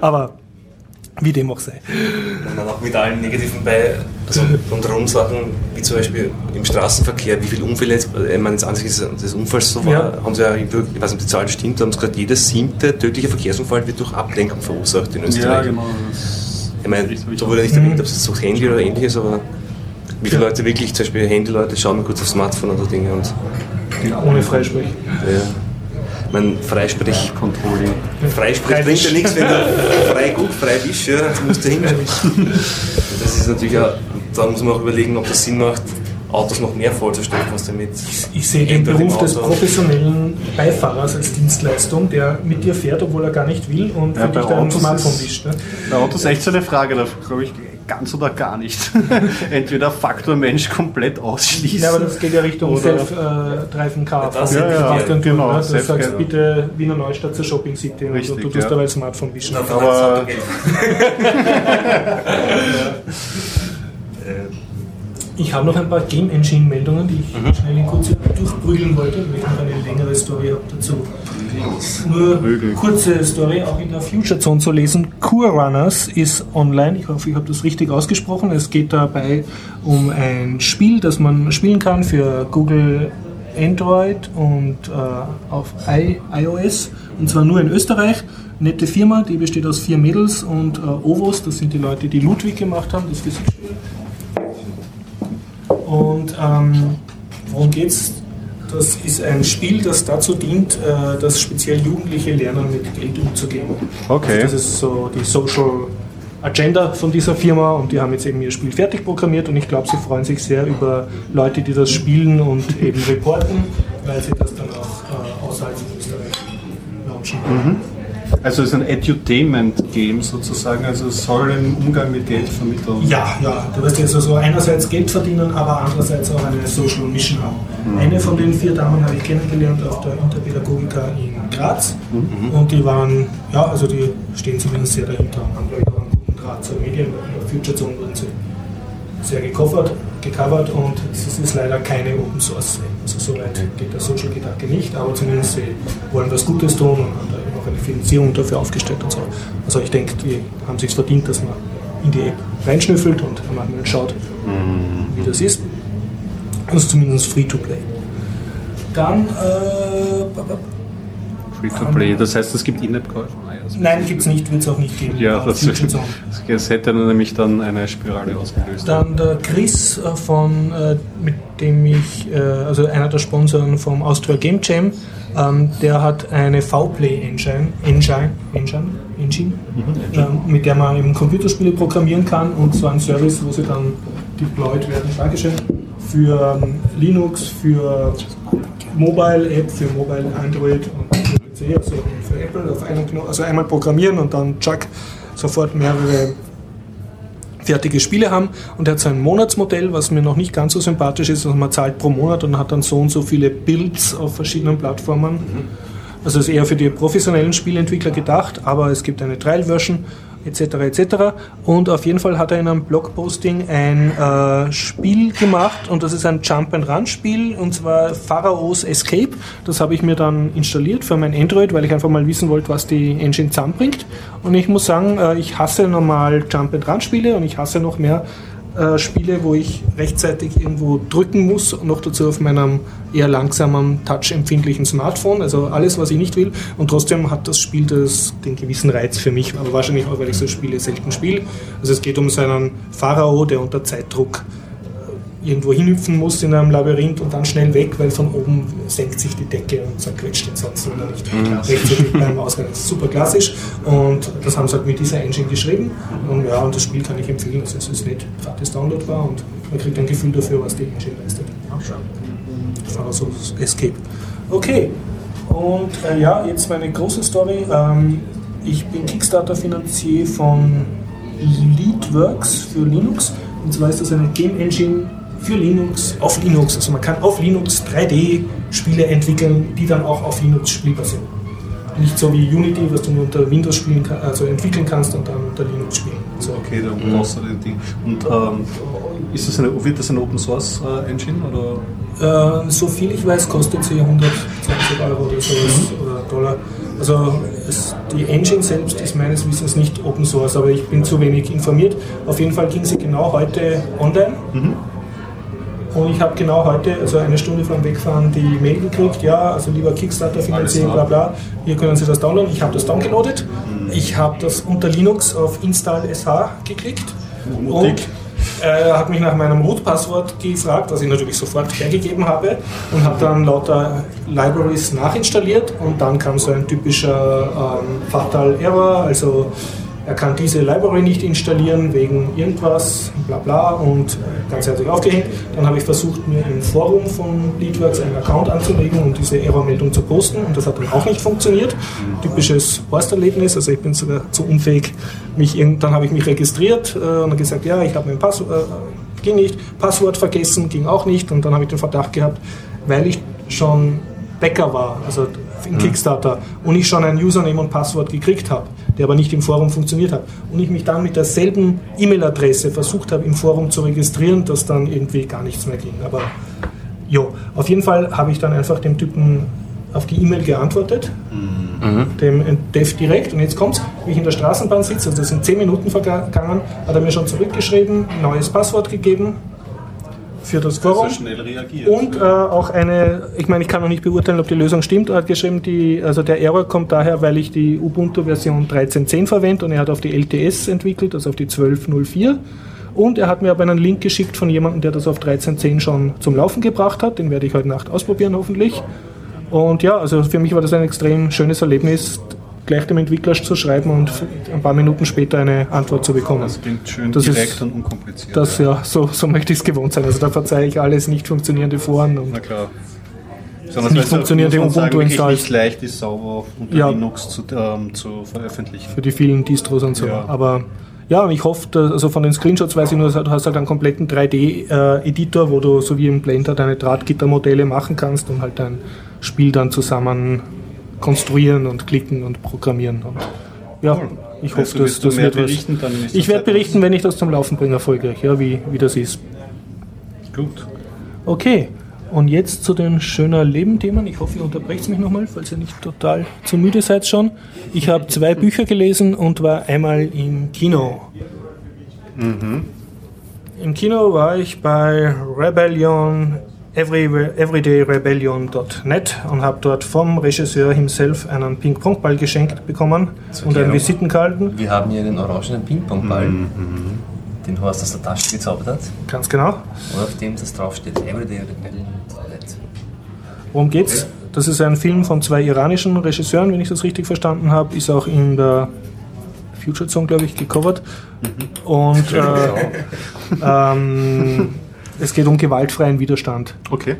Aber wie dem auch sei. Und dann auch mit allen negativen bei, also rundherum Sachen, wie zum Beispiel im Straßenverkehr, wie viele Unfälle jetzt, ich meine, jetzt ansichtlich des Unfalls so war, Ja. haben sie ja, ich weiß nicht, ob die Zahl stimmt, da haben sie gerade jeder siebte tödliche Verkehrsunfall wird durch Ablenkung verursacht in Österreich. Ja, genau. Ich meine, da wurde nicht erwähnt, ob es jetzt durchs Handy oder ähnliches, aber wie viele Ja. Leute wirklich, zum Beispiel Handy-Leute, schauen mal kurz aufs Smartphone oder Dinge und Ohne Freisprech. ja. Ich meine, Freisprech, Controlling. Freisprech bringt ja nichts, wenn du frei gut, frei bist, ja, dann musst du hinschauen. Das ist natürlich auch, da muss man auch überlegen, ob das Sinn macht, Autos noch mehr vollzustellen, was damit. Ich sehe den Beruf des professionellen Beifahrers als Dienstleistung, der mit dir fährt, obwohl er gar nicht will und Ja, für dich dein Smartphone ist- wischt. Ne? Bei Autos ist echt so eine Frage, da glaube ich ganz oder gar nicht. Entweder Faktor Mensch komplett ausschließen. Ja, aber das geht ja Richtung Oder- Self-Driven-Car. Das Ja, ja, Macht dann genau, genau, du sagst ja. bitte Wiener Neustadt zur Shopping City und Richtig, du tust ja. dabei Smartphone wischen. Dafür Aber-. Ich habe noch ein paar Game Engine Meldungen, die ich Mhm. schnell in kurz durchprügeln wollte, weil ich noch eine längere Story habe dazu. Nur Prügeln. kurze Story, auch in der Future Zone zu lesen. Core Runners ist online. Ich hoffe, ich habe das richtig ausgesprochen. Es geht dabei um ein Spiel, das man spielen kann für Google Android und äh, auf I iOS. Und zwar nur in Österreich. Nette Firma, die besteht aus vier Mädels und äh, Ovos, das sind die Leute, die Ludwig gemacht haben, das Physikspiel. Und ähm, worum geht's? Das ist ein Spiel, das dazu dient, äh, dass speziell Jugendliche lernen, mit Geld umzugehen. Okay. Also das ist so die Social Agenda von dieser Firma und die haben jetzt eben ihr Spiel fertig programmiert und ich glaube, sie freuen sich sehr über Leute, die das spielen und eben reporten, weil sie das dann auch äh, außerhalb von Österreich launchen. Also es ist ein Edutainment-Game sozusagen, also es soll einen Umgang mit Geld vermitteln. Ja, ja, du wirst jetzt also einerseits Geld verdienen, aber andererseits auch eine Social Mission haben. Eine von den vier Damen habe ich kennengelernt auf der Interpädagogika in Graz und die waren, ja, also die stehen zumindest sehr dahinter und haben, glaube ich, auch einen guten Draht zur Medien. In der Future Zone wurden sie sehr gecovert, gecovert und es ist leider keine Open Source. Also so weit geht der Social Gedanke nicht, aber zumindest sie wollen was Gutes tun und haben da eben auch eine Finanzierung dafür aufgestellt und so. Also ich denke, die haben sich verdient, dass man in die App reinschnüffelt und dann mal schaut, wie das ist. Das ist zumindest free to play. Dann, äh, Free-to-play, das heißt, es gibt In-App-Käufe. Nein, gibt es nicht, wird es auch nicht geben. Ja, das, das hätte nämlich dann eine Spirale ausgelöst. Dann der Chris äh, von, äh, mit dem ich, äh, also einer der Sponsoren vom Austria Game Jam, ähm, der hat eine V-Play Engine, Engine, Engine, Engine ähm, mit der man eben Computerspiele programmieren kann und so ein Service, wo sie dann deployed werden, Dankeschön, für ähm, Linux, für Mobile App, für Mobile Android und PC, also für Apple auf einen Knopf, also einmal programmieren und dann chuck, sofort mehrere fertige Spiele haben und er hat so ein Monatsmodell, was mir noch nicht ganz so sympathisch ist, also man zahlt pro Monat und hat dann so und so viele Builds auf verschiedenen Plattformen. Also ist eher für die professionellen Spieleentwickler gedacht, aber es gibt eine Trial-Version etc. etc. Und auf jeden Fall hat er in einem Blogposting ein äh, Spiel gemacht und das ist ein Jump-and-Run-Spiel und zwar Pharaohs Escape. Das habe ich mir dann installiert für mein Android, weil ich einfach mal wissen wollte, was die Engine zusammenbringt. Und ich muss sagen, äh, ich hasse normal Jump-and-Run-Spiele und ich hasse noch mehr äh, Spiele, wo ich rechtzeitig irgendwo drücken muss, noch dazu auf meinem eher langsamen, touch-empfindlichen Smartphone, also alles, was ich nicht will. Und trotzdem hat das Spiel das, den gewissen Reiz für mich, aber wahrscheinlich auch, weil ich so Spiele selten spiele. Also es geht um so einen Pharao, der unter Zeitdruck irgendwo hinhüpfen muss in einem Labyrinth und dann schnell weg, weil von oben senkt sich die Decke und zerquetscht den sonst oder nicht rechtzeitig beim Ausgang. Das ist super klassisch und das haben sie halt mit dieser Engine geschrieben und ja, und das Spiel kann ich empfehlen, also es ist nicht gratis downloadbar und man kriegt ein Gefühl dafür, was die Engine leistet. Also Escape. Okay, und äh, ja, jetzt meine große Story. Ähm, ich bin Kickstarter-Finanzier von Leadworks für Linux. Und zwar ist das eine Game Engine für Linux, auf Linux. Also man kann auf Linux 3D-Spiele entwickeln, die dann auch auf Linux spielbar sind. Nicht so wie Unity, was du nur unter Windows spielen kann, also entwickeln kannst und dann unter Linux spielen. So. Okay, dann brauchst du den Ding. Und ähm, ist das eine, wird das eine Open Source äh, Engine oder? Äh, so viel ich weiß, kostet sie 120 Euro oder sowas mhm. oder Dollar. Also es, die Engine selbst ist meines Wissens nicht Open Source, aber ich bin zu wenig informiert. Auf jeden Fall ging sie genau heute online. Mhm. Und ich habe genau heute, also eine Stunde vor dem Wegfahren, die Mail gekriegt, ja, also lieber Kickstarter finanzieren, bla bla, hier können Sie das downloaden. Ich habe das downgeloadet. Ich habe das unter Linux auf Install SH geklickt. Und er hat mich nach meinem Root-Passwort gefragt, was ich natürlich sofort hergegeben habe. Und habe dann lauter Libraries nachinstalliert. Und dann kam so ein typischer ähm, Fatal Error, also er kann diese Library nicht installieren wegen irgendwas, bla bla und ganz herzlich aufgehängt. Dann habe ich versucht, mir im Forum von Leadworks einen Account anzulegen und diese Errormeldung zu posten und das hat dann auch nicht funktioniert. Typisches Horst-Erlebnis, also ich bin sogar zu unfähig, mich dann habe ich mich registriert äh, und gesagt, ja, ich habe mein Passwort, äh, ging nicht, Passwort vergessen, ging auch nicht und dann habe ich den Verdacht gehabt, weil ich schon Bäcker war, also in Kickstarter und ich schon ein Username und Passwort gekriegt habe, der aber nicht im Forum funktioniert hat. Und ich mich dann mit derselben E-Mail-Adresse versucht habe, im Forum zu registrieren, dass dann irgendwie gar nichts mehr ging. Aber jo, auf jeden Fall habe ich dann einfach dem Typen auf die E-Mail geantwortet, mhm. dem Dev direkt. Und jetzt kommt es, wie ich in der Straßenbahn sitze, also das sind 10 Minuten vergangen, hat er mir schon zurückgeschrieben, neues Passwort gegeben, für das Forum. Also. Und äh, auch eine, ich meine, ich kann noch nicht beurteilen, ob die Lösung stimmt. Er hat geschrieben, die, also der Error kommt daher, weil ich die Ubuntu-Version 13.10 verwende und er hat auf die LTS entwickelt, also auf die 12.04. Und er hat mir aber einen Link geschickt von jemandem, der das auf 13.10 schon zum Laufen gebracht hat. Den werde ich heute Nacht ausprobieren, hoffentlich. Und ja, also für mich war das ein extrem schönes Erlebnis, gleich dem Entwickler zu schreiben und ein paar Minuten später eine Antwort zu bekommen. Das klingt schön das direkt ist, und unkompliziert. Das, ja, so, so möchte ich es gewohnt sein. Also da verzeihe ich alles nicht funktionierende Foren und Na klar. Sondern nicht funktionierende Ubuntu-Installs. nicht leicht ist, sauber unter ja, Linux zu, ähm, zu, veröffentlichen. Für die vielen Distros und so. Ja. Aber ja, ich hoffe, dass, also von den Screenshots weiß ich nur, du hast halt einen kompletten 3D-Editor, äh, wo du so wie im Blender deine Drahtgittermodelle machen kannst und halt dein Spiel dann zusammen konstruieren und klicken und programmieren. Und ja, ich hoffe, also, dass das wird was. Ich werde berichten, wenn ich das zum Laufen bringe, erfolgreich, ja, wie, wie das ist. Gut. Okay, und jetzt zu den schöner Leben-Themen. Ich hoffe, ihr unterbrecht mich nochmal, falls ihr nicht total zu müde seid schon. Ich habe zwei Bücher gelesen und war einmal im Kino. Mhm. Im Kino war ich bei Rebellion everydayrebellion.net und habe dort vom Regisseur himself einen Ping-Pong-Ball geschenkt bekommen und einen Visitenkarten. Wir haben hier den orangenen Ping-Pong-Ball, mhm. den Horst aus der Tasche gezaubert hat. Ganz genau. Und auf dem das draufsteht, everydayrebellion.net. Worum geht's? Das ist ein Film von zwei iranischen Regisseuren, wenn ich das richtig verstanden habe. Ist auch in der Future Song, glaube ich, gecovert. Mhm. Und äh, ähm, es geht um gewaltfreien Widerstand. Okay.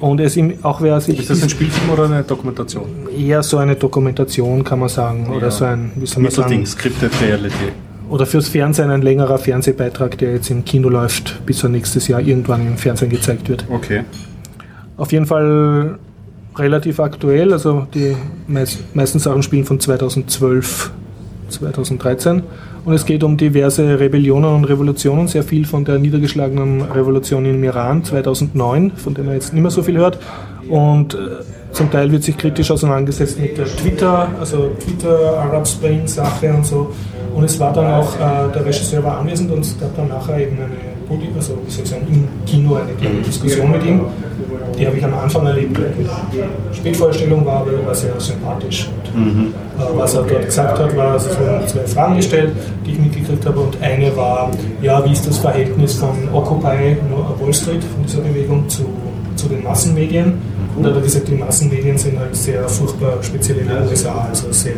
Und es ihm, auch wer sich. Ist das ein Spielfilm oder eine Dokumentation? Eher so eine Dokumentation, kann man sagen. Ja. Oder so ein, wie soll man sagen? Scripted Reality. Oder fürs Fernsehen ein längerer Fernsehbeitrag, der jetzt im Kino läuft, bis er nächstes Jahr irgendwann im Fernsehen gezeigt wird. Okay. Auf jeden Fall relativ aktuell, also die meisten Sachen spielen von 2012, 2013. Und es geht um diverse Rebellionen und Revolutionen, sehr viel von der niedergeschlagenen Revolution im Iran 2009, von der man jetzt nicht mehr so viel hört. Und äh, zum Teil wird sich kritisch auseinandergesetzt mit der Twitter, also Twitter, Arab Spring Sache und so. Und es war dann auch, äh, der Regisseur war anwesend und es gab dann nachher eben eine also wie soll ich sagen, im Kino eine kleine Diskussion mit ihm. Die habe ich am Anfang erlebt. Die Spätvorstellung war aber war sehr sympathisch. Und, mhm. äh, was er dort gesagt hat, war, es wurden zwei Fragen gestellt, die ich mitgekriegt habe. Und eine war, ja, wie ist das Verhältnis von Occupy Wall Street, von dieser Bewegung, zu, zu den Massenmedien? Und er hat gesagt, die Massenmedien sind halt sehr furchtbar, speziell in den USA, also sehr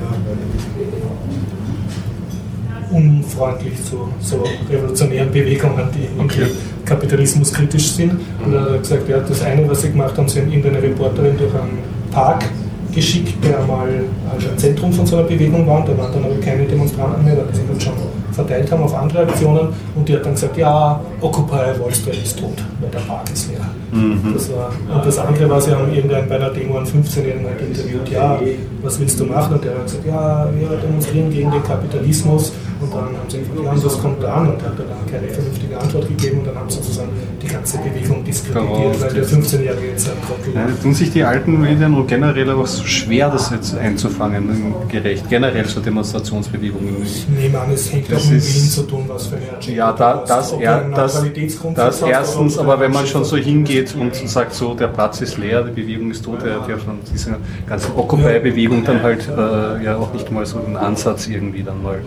unfreundlich zu so revolutionären Bewegungen, die okay. Kapitalismus kritisch sind. Und er hat gesagt, ja, das eine, was sie gemacht haben, sie haben irgendeine Reporterin durch einen Park geschickt, der mal also ein Zentrum von so einer Bewegung war. Da waren dann aber keine Demonstranten mehr, weil die sich halt schon verteilt haben auf andere Aktionen. Und die hat dann gesagt, ja, Occupy Wall Street ist tot, weil der Park ist leer. Mhm. Das war, und das andere war, sie haben irgendwann bei einer Demo einen 15-Jährigen halt interviewt, ja, was willst du machen? Und der hat gesagt, ja, wir demonstrieren gegen den Kapitalismus. Und dann haben sie gefragt, was kommt da an? Und hat er dann keine vernünftige Antwort gegeben und dann haben sie sozusagen die ganze Bewegung diskreditiert, weil der 15-Jährige jetzt ein Trottel war. Ja, tun sich die alten Medien und generell auch so schwer, das jetzt einzufangen, gerecht, generell so Demonstrationsbewegungen. Ich nehme an, es hängt das auch mit Wien zu tun, was für eine Agenda Ja, da, das, er, das, das erstens, aber wenn man schon so hingeht und sagt, so der Platz ist leer, die Bewegung ist tot, er hat ja von dieser ganzen Occupy-Bewegung dann halt äh, ja auch nicht mal so einen Ansatz irgendwie dann mal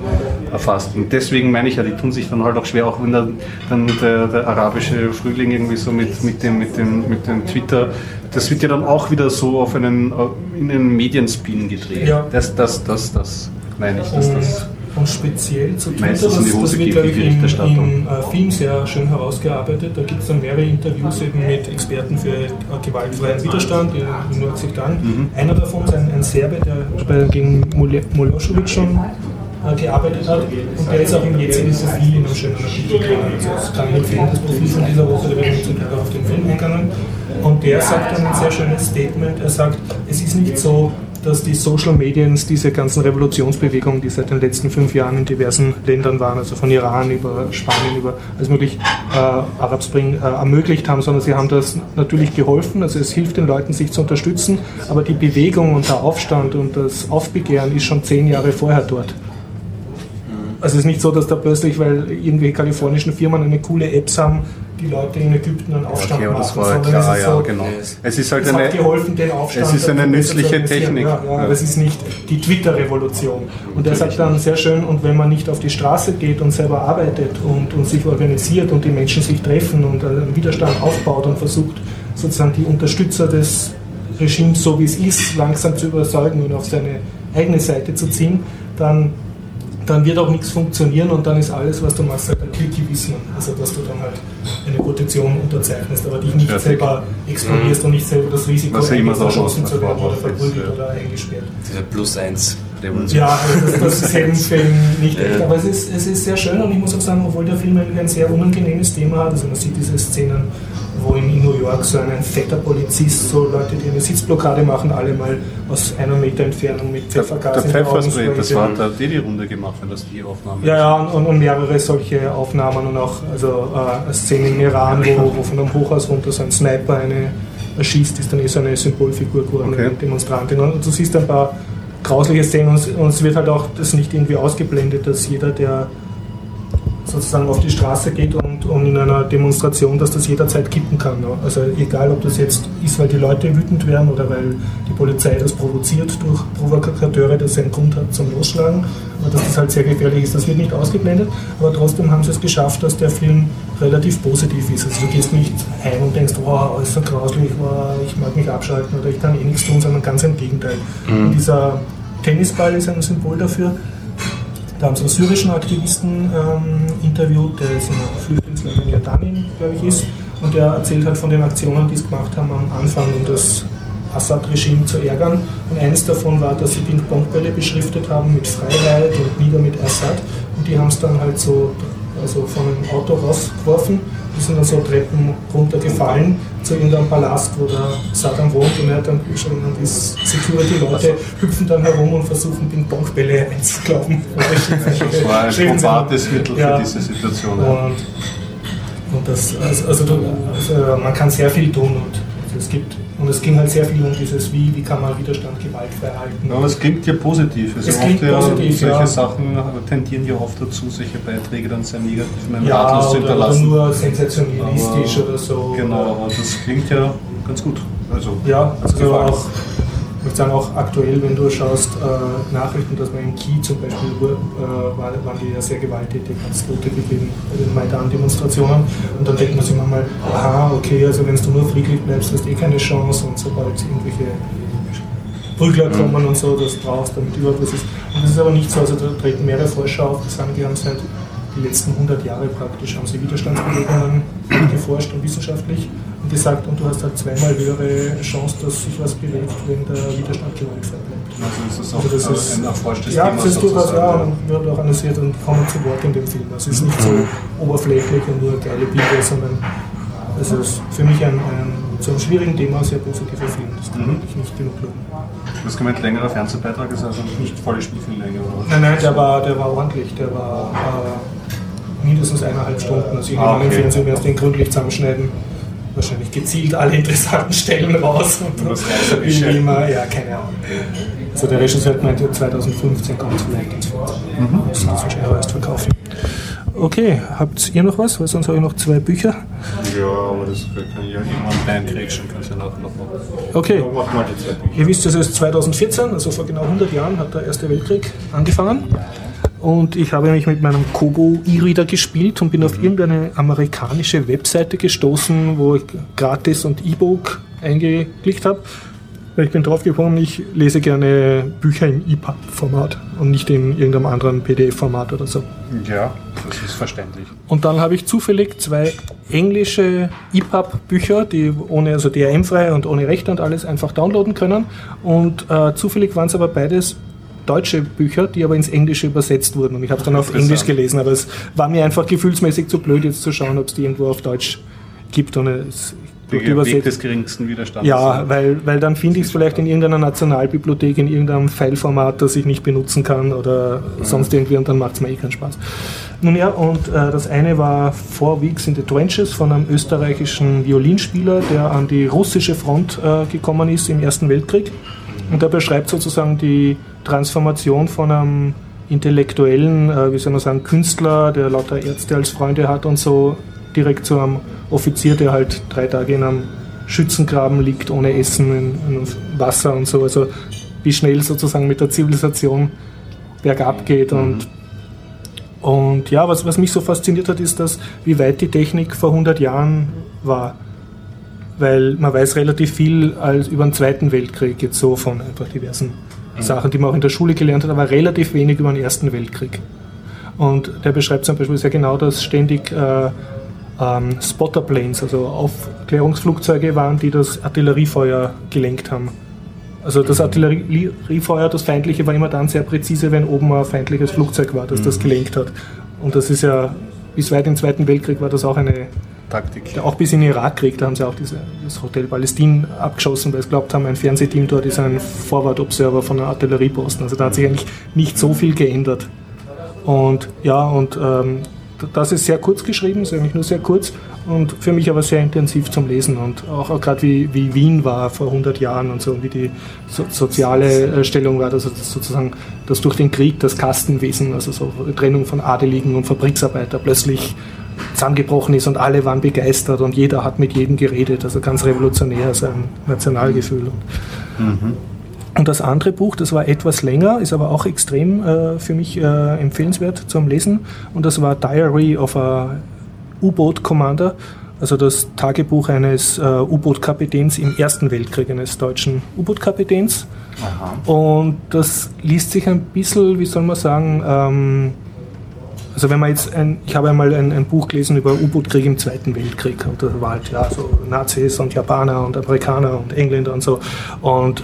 erfasst. Und deswegen meine ich ja, die tun sich dann halt auch schwer, auch wenn dann der, der arabische Frühling irgendwie so mit, mit, dem, mit, dem, mit dem Twitter, das wird ja dann auch wieder so auf einen, äh, in einen Medienspin gedreht. Ja. Das, das, das, das meine ich. Dass das und speziell zu Twitter, das, das wird, glaube ich, im, im äh, Film sehr schön herausgearbeitet. Da gibt es dann mehrere Interviews eben mit Experten für äh, gewaltfreien Widerstand in, in Nordsudan. Mhm. Einer davon ist ein, ein Serbe, der gegen Milosevic schon gearbeitet hat und der ist auch im jetzigen Profil in einem schönen. Also das kann ich empfehlen, das Profil von dieser Woche, da wir zum Glück auf den Film eingegangen. Und der sagt dann ein sehr schönes Statement. Er sagt, es ist nicht so, dass die Social Medians diese ganzen Revolutionsbewegungen, die seit den letzten fünf Jahren in diversen Ländern waren, also von Iran über Spanien über alles möglich äh, Arab Spring äh, ermöglicht haben, sondern sie haben das natürlich geholfen. Also es hilft den Leuten, sich zu unterstützen, aber die Bewegung und der Aufstand und das Aufbegehren ist schon zehn Jahre vorher dort. Also es ist nicht so, dass da plötzlich, weil irgendwelche kalifornischen Firmen eine coole Apps haben, die Leute in Ägypten einen Aufstand okay, machen. Das war klar, ja, so, genau. Es ist halt es eine, hat geholfen, den Aufstand es ist eine nützliche Technik. Ja, ja, ja. Das ist nicht die Twitter-Revolution. Und er sagt dann sehr schön, und wenn man nicht auf die Straße geht und selber arbeitet und, und sich organisiert und die Menschen sich treffen und einen Widerstand aufbaut und versucht, sozusagen die Unterstützer des Regimes, so wie es ist, langsam zu überzeugen und auf seine eigene Seite zu ziehen, dann dann wird auch nichts funktionieren und dann ist alles, was du machst, halt ein Klickgewissen. Also dass du dann halt eine Petition unterzeichnest, aber dich nicht Fertig. selber exponierst mhm. und nicht selber das Risiko hast, verschossen zu werden oder verprügelt oder eingesperrt. Dieser Plus eins Revolution. Ja, also das, das ist eben nicht echt, aber es ist, es ist sehr schön und ich muss auch sagen, obwohl der Film ein sehr unangenehmes Thema hat, also man sieht diese Szenen wo in New York so ein fetter Polizist, so Leute, die eine Sitzblockade machen, alle mal aus einer Meter Entfernung mit Pfeffergas der, der Pfefferspray, das war da die Runde gemacht, wenn das die Aufnahme Ja, ja, und, und, mehrere solche Aufnahmen und auch also, äh, eine Szene im Iran, wo, wo von einem Hochhaus runter so ein Sniper eine erschießt, ist dann eh so eine Symbolfigur geworden, okay. eine Demonstrantin. Und du siehst ein paar grausliche Szenen und, und es wird halt auch das nicht irgendwie ausgeblendet, dass jeder, der sozusagen auf die Straße geht und, und in einer Demonstration, dass das jederzeit kippen kann. Ne? Also egal, ob das jetzt ist, weil die Leute wütend werden oder weil die Polizei das provoziert durch Provokateure, das einen Grund hat zum Losschlagen, aber dass das halt sehr gefährlich ist, das wird nicht ausgeblendet, aber trotzdem haben sie es geschafft, dass der Film relativ positiv ist. Also du gehst nicht heim und denkst, wow, alles so grauslich, wow, ich mag mich abschalten oder ich kann eh nichts tun, sondern ganz im Gegenteil. Mhm. dieser Tennisball ist ein Symbol dafür, da haben sie einen syrischen Aktivisten ähm, interviewt, der ist in einer Flüchtlingslager in Jordanien, glaube ich, ist. Und der erzählt halt von den Aktionen, die sie gemacht haben am Anfang, um das Assad-Regime zu ärgern. Und eines davon war, dass sie Ping-Pong-Bälle beschriftet haben mit Freiheit und nieder mit Assad. Und die haben es dann halt so also von einem Auto rausgeworfen. Die sind dann so Treppen runtergefallen zu irgendeinem Palast, wo der Saddam wohnt und er hat dann schon die Security-Leute hüpfen dann herum und versuchen, Ping-Pong-Bälle einzuklappen. Das war ein probates Mittel für diese Situation. Und, und das, also, also, also, man kann sehr viel tun und also es gibt und es ging halt sehr viel um dieses, wie, wie kann man Widerstand gewaltfrei halten. Ja, aber es klingt ja positiv. Also es klingt ja, positiv, solche ja. Sachen tendieren ja oft dazu, solche Beiträge dann sehr negativ ja, ratlos zu hinterlassen. Oder nur sensationalistisch aber, oder so. Genau, aber das klingt ja ganz gut. Also, ja, also auch ich würde sagen, auch aktuell, wenn du schaust, äh, Nachrichten, dass man in Kiew zum Beispiel, äh, war, waren die ja sehr gewalttätig, hat es Tote gegeben bei den Maidan-Demonstrationen. Und dann denkt man sich manchmal, aha, okay, also wenn du nur friedlich bleibst, hast du eh keine Chance. Und sobald irgendwelche Prügler mhm. kommen und so, das brauchst, damit überhaupt was ist. Und das ist aber nicht so, also da treten mehrere Forscher auf, die sagen, die haben seit die letzten 100 Jahre praktisch, haben sie Widerstandsbewegungen geforscht und wissenschaftlich gesagt, und du hast halt zweimal höhere Chance, dass sich was bewegt, wenn der Widerstand gewaltfrei bleibt. Also ist das Also auch das ist, ein erforschtes ja, Thema das ist durchaus, ja, und wird auch analysiert und kommen zu Wort in dem Film. Es ist nicht so oberflächlich und nur geile Bilder, sondern es ist für mich ein, ein zu einem schwierigen Thema sehr positiver Film. Das kann Mhm. ich nicht genug loben. Du hast gemeint, längerer Fernsehbeitrag ist also nicht volle Spielfilmlänge oder? Nein, nein, der war, der war ordentlich. Der war äh, mindestens eineinhalb Stunden. Also ich Ah, okay. im Fernsehen erst den gründlich zusammenschneiden. Wahrscheinlich gezielt alle interessanten Stellen raus. Und das Reißerische. wie immer, ja, keine Ahnung. Also der Regisseur meinte 2015 kommt vielleicht ins Fernsehen. Mhm. Das wahrscheinlich auch erst verkaufen. Okay, habt ihr noch was? Weil sonst habe ich noch zwei Bücher. Ja, aber das kann ich ja irgendwann reinkriegen, kannst du ja nachher noch machen. Okay. Ihr wisst, es ist 2014, also vor genau 100 Jahren hat der Erste Weltkrieg angefangen. Und ich habe mich mit meinem Kobo E-Reader gespielt und bin auf irgendeine amerikanische Webseite gestoßen, wo ich gratis und E-Book eingeklickt habe. Ich bin drauf gekommen, ich lese gerne Bücher im EPUB-Format und nicht in irgendeinem anderen PDF-Format oder so. Ja, das ist verständlich. Und dann habe ich zufällig zwei englische EPUB-Bücher, die ohne, also DRM-frei und ohne Rechte und alles einfach downloaden können. Und äh, zufällig waren es aber beides deutsche Bücher, die aber ins Englische übersetzt wurden. Und ich habe es dann auf. Englisch gelesen, aber es war mir einfach gefühlsmäßig zu blöd, jetzt zu schauen, ob es die irgendwo auf Deutsch gibt. Und es, die Weg, des geringsten Widerstands. ja, weil, weil dann finde ich es vielleicht in irgendeiner Nationalbibliothek, in irgendeinem Fileformat, das ich nicht benutzen kann oder sonst irgendwie und dann macht es mir eh keinen Spaß. Nun ja, und äh, das eine war Four Weeks in the Trenches von einem österreichischen Violinspieler, der an die russische Front äh, gekommen ist im Ersten Weltkrieg. Und der beschreibt sozusagen die Transformation von einem intellektuellen, äh, wie soll man sagen, Künstler, der lauter Ärzte als Freunde hat und so, direkt zu einem Offizier, der halt drei Tage in einem Schützengraben liegt, ohne Essen, in, in Wasser und so. Also wie schnell sozusagen mit der Zivilisation bergab geht und und ja, was, was mich so fasziniert hat, ist, dass wie weit die Technik vor 100 Jahren war. Weil man weiß relativ viel als über den Zweiten Weltkrieg, jetzt so von einfach diversen Sachen, die man auch in der Schule gelernt hat, aber relativ wenig über den Ersten Weltkrieg. Und der beschreibt zum Beispiel sehr genau, dass ständig äh, ähm, Spotterplanes, also Aufklärungsflugzeuge waren, die das Artilleriefeuer gelenkt haben. Also das Artilleriefeuer, das feindliche, war immer dann sehr präzise, wenn oben ein feindliches Flugzeug war, das das gelenkt hat. Und das ist ja, bis weit im Zweiten Weltkrieg war das auch eine, Taktik. auch bis in den Irakkrieg, da haben sie auch diese, das Hotel Palästin abgeschossen, weil sie glaubt haben, ein Fernsehteam dort ist ein Forward Observer von einem Artillerieposten. Also da hat sich eigentlich nicht so viel geändert. Und ja, und ähm, das ist sehr kurz geschrieben, ist eigentlich nur sehr kurz und für mich aber sehr intensiv zum Lesen und auch, auch gerade wie, wie Wien war vor 100 Jahren und so wie die so, soziale äh, Stellung war, also das sozusagen das durch den Krieg das Kastenwesen, also so Trennung von Adeligen und Fabriksarbeiter plötzlich zusammengebrochen ist und alle waren begeistert und jeder hat mit jedem geredet, also ganz revolutionär, so ein Nationalgefühl. Und und das andere Buch, das war etwas länger, ist aber auch extrem äh, für mich äh, empfehlenswert zum Lesen. Und das war Diary of a U-Boat Commander, also das Tagebuch eines äh, U-Boot-Kapitäns im Ersten Weltkrieg, eines deutschen U-Boot-Kapitäns. Und das liest sich ein bisschen, wie soll man sagen, ähm, also wenn man jetzt, ein, ich habe einmal ein, ein Buch gelesen über U-Boot-Krieg im Zweiten Weltkrieg und da war halt ja so Nazis und Japaner und Amerikaner und Engländer und so. Und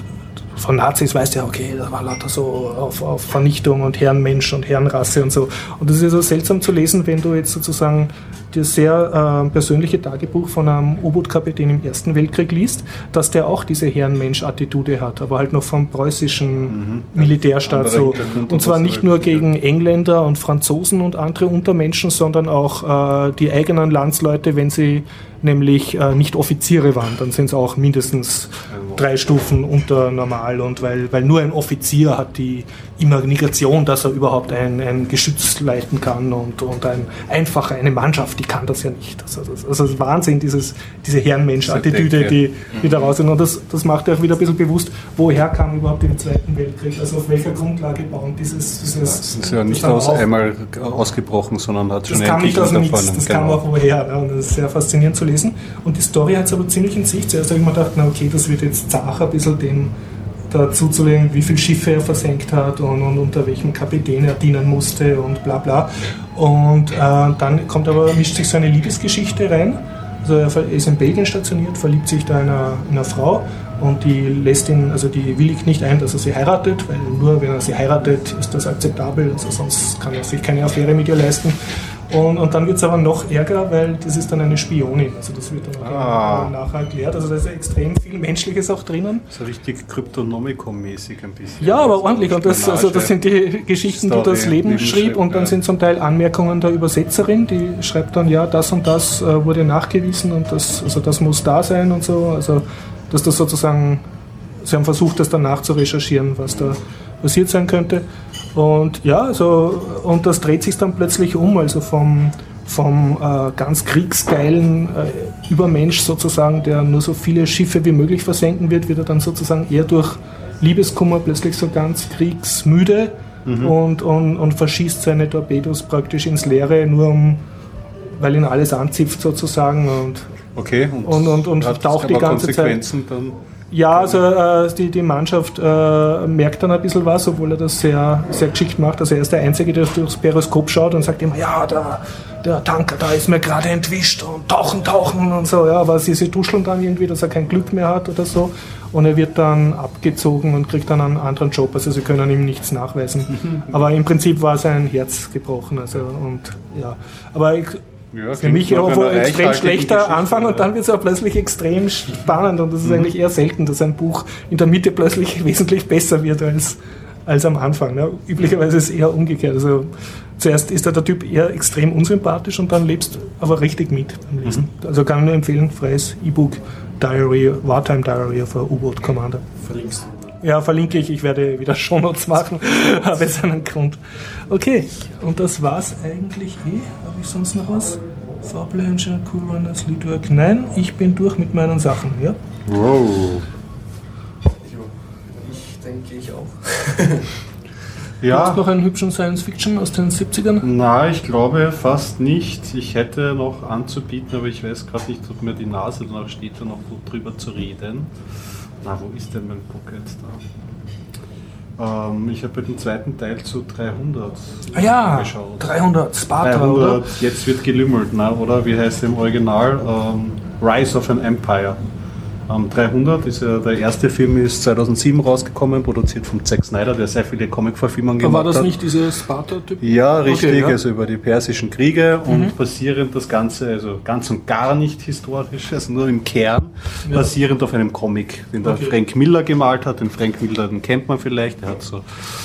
von Nazis weißt du ja, okay, das war lauter so auf, auf Vernichtung und Herrenmensch und Herrenrasse und so. Und das ist ja so seltsam zu lesen, wenn du jetzt sozusagen das sehr äh, persönliche Tagebuch von einem U-Boot-Kapitän im Ersten Weltkrieg liest, dass der auch diese Herrenmensch-Attitude hat, aber halt noch vom preußischen Militärstaat Anderer so. Und zwar nicht nur gegen Engländer und Franzosen und andere Untermenschen, sondern auch äh, die eigenen Landsleute, wenn sie nämlich äh, nicht Offiziere waren, dann sind es auch mindestens drei Stufen unter normal und weil, weil nur ein Offizier hat die Imagination, dass er überhaupt ein, ein Geschütz leiten kann und, und ein einfacher, eine Mannschaft, die kann das ja nicht. Also das, also das Wahnsinn, dieses, diese Herrenmensch-Attitüde, die, die da raus sind. Und das, das macht auch wieder ein bisschen bewusst, woher kam überhaupt im Zweiten Weltkrieg, also auf welcher Grundlage bauen dieses... dieses Das ist ja nicht aus auf- einmal ausgebrochen, sondern hat schon das kam nicht aus Nichts, das kam genau. auch woher. Ne? Und das ist sehr faszinierend zu lesen. Und die Story hat es aber ziemlich in sich. Zuerst habe ich mir gedacht, na okay, das wird jetzt zach ein bisschen zu legen, wie viele Schiffe er versenkt hat und, und unter welchem Kapitän er dienen musste und bla bla. Und äh, dann kommt aber, mischt sich so eine Liebesgeschichte rein Also er ist in Belgien stationiert, verliebt sich da in einer, in einer Frau und die lässt ihn, also die willigt nicht ein, dass er sie heiratet, weil nur wenn er sie heiratet, ist das akzeptabel, also sonst kann er sich keine Affäre mit ihr leisten. Und, und dann wird es aber noch ärger, weil das ist dann eine Spionin. Also das wird dann ah. nachher erklärt. Also da ist extrem viel Menschliches auch drinnen. So richtig Kryptonomicon-mäßig ein bisschen. Ja, aber ordentlich. Und das, also das sind die Geschichten, Story, die das Leben schrieb. Und dann ja. sind zum Teil Anmerkungen der Übersetzerin, die schreibt dann, ja, das und das äh, wurde nachgewiesen und das, also das muss da sein und so. Also dass das sozusagen, sie haben versucht, das dann nachzurecherchieren, was da passiert sein könnte. Und ja, also, und das dreht sich dann plötzlich um, also vom, vom äh, ganz kriegsgeilen äh, Übermensch sozusagen, der nur so viele Schiffe wie möglich versenken wird, wird er dann sozusagen eher durch Liebeskummer plötzlich so ganz kriegsmüde mhm. und, und, und verschießt seine Torpedos praktisch ins Leere, nur um, weil ihn alles anzipft sozusagen und, okay, und, und, und, und taucht die ganze Zeit. Dann ja, also äh, die, die Mannschaft äh, merkt dann ein bisschen was, obwohl er das sehr, sehr geschickt macht. Also er ist der Einzige, der durchs Periskop schaut und sagt immer, ja, der, der Tanker, da ist mir gerade entwischt und tauchen, tauchen und so. Ja, aber sie, sie duscheln dann irgendwie, dass er kein Glück mehr hat oder so. Und er wird dann abgezogen und kriegt dann einen anderen Job. Also sie können ihm nichts nachweisen. aber im Prinzip war sein Herz gebrochen. Also, und, ja. Aber ich, ja, Für mich auch ein extrem schlechter Anfang und dann wird es auch plötzlich extrem spannend und das ist mhm. eigentlich eher selten, dass ein Buch in der Mitte plötzlich wesentlich besser wird als, als am Anfang. Ne? Üblicherweise ist es eher umgekehrt. Also zuerst ist da der Typ eher extrem unsympathisch und dann lebst aber richtig mit beim Lesen. Mhm. Also kann ich nur empfehlen, freies E-Book Diary, Wartime Diary of a U-Boot Commander. Verlinkst du? Ja, verlinke ich. Ich werde wieder Shownotes machen. Habe jetzt einen Grund. Okay, und das war's eigentlich eh. Habe ich sonst noch was? Fahrpläne, Cool Runners, Leadwork. Nein, ich bin durch mit meinen Sachen. Ja? Wow. Ich denke, ich auch. Ja. Gibt noch einen hübschen Science Fiction aus den 70ern? Nein, ich glaube fast nicht. Ich hätte noch anzubieten, aber ich weiß gerade nicht, ob mir die Nase danach steht, da noch drüber zu reden. Na, wo ist denn mein Pocket da? Ähm, ich habe den zweiten Teil zu 300 ah, ja, geschaut. 300, Sparta, 300, oder? Jetzt wird gelümmelt, ne? oder? Wie heißt es im Original? Ähm, Rise of an Empire. 300 ist ja der erste Film ist 2007 rausgekommen, produziert von Zack Snyder, der sehr viele Comic-Verfilmungen gemacht hat. War das nicht diese Sparta-Typ? Ja, richtig, okay, ja. also über die persischen Kriege mhm. und basierend das Ganze, also ganz und gar nicht historisch, also nur im Kern, ja. basierend auf einem Comic, den der okay. Frank Miller gemalt hat. Den Frank Miller, den kennt man vielleicht, der hat so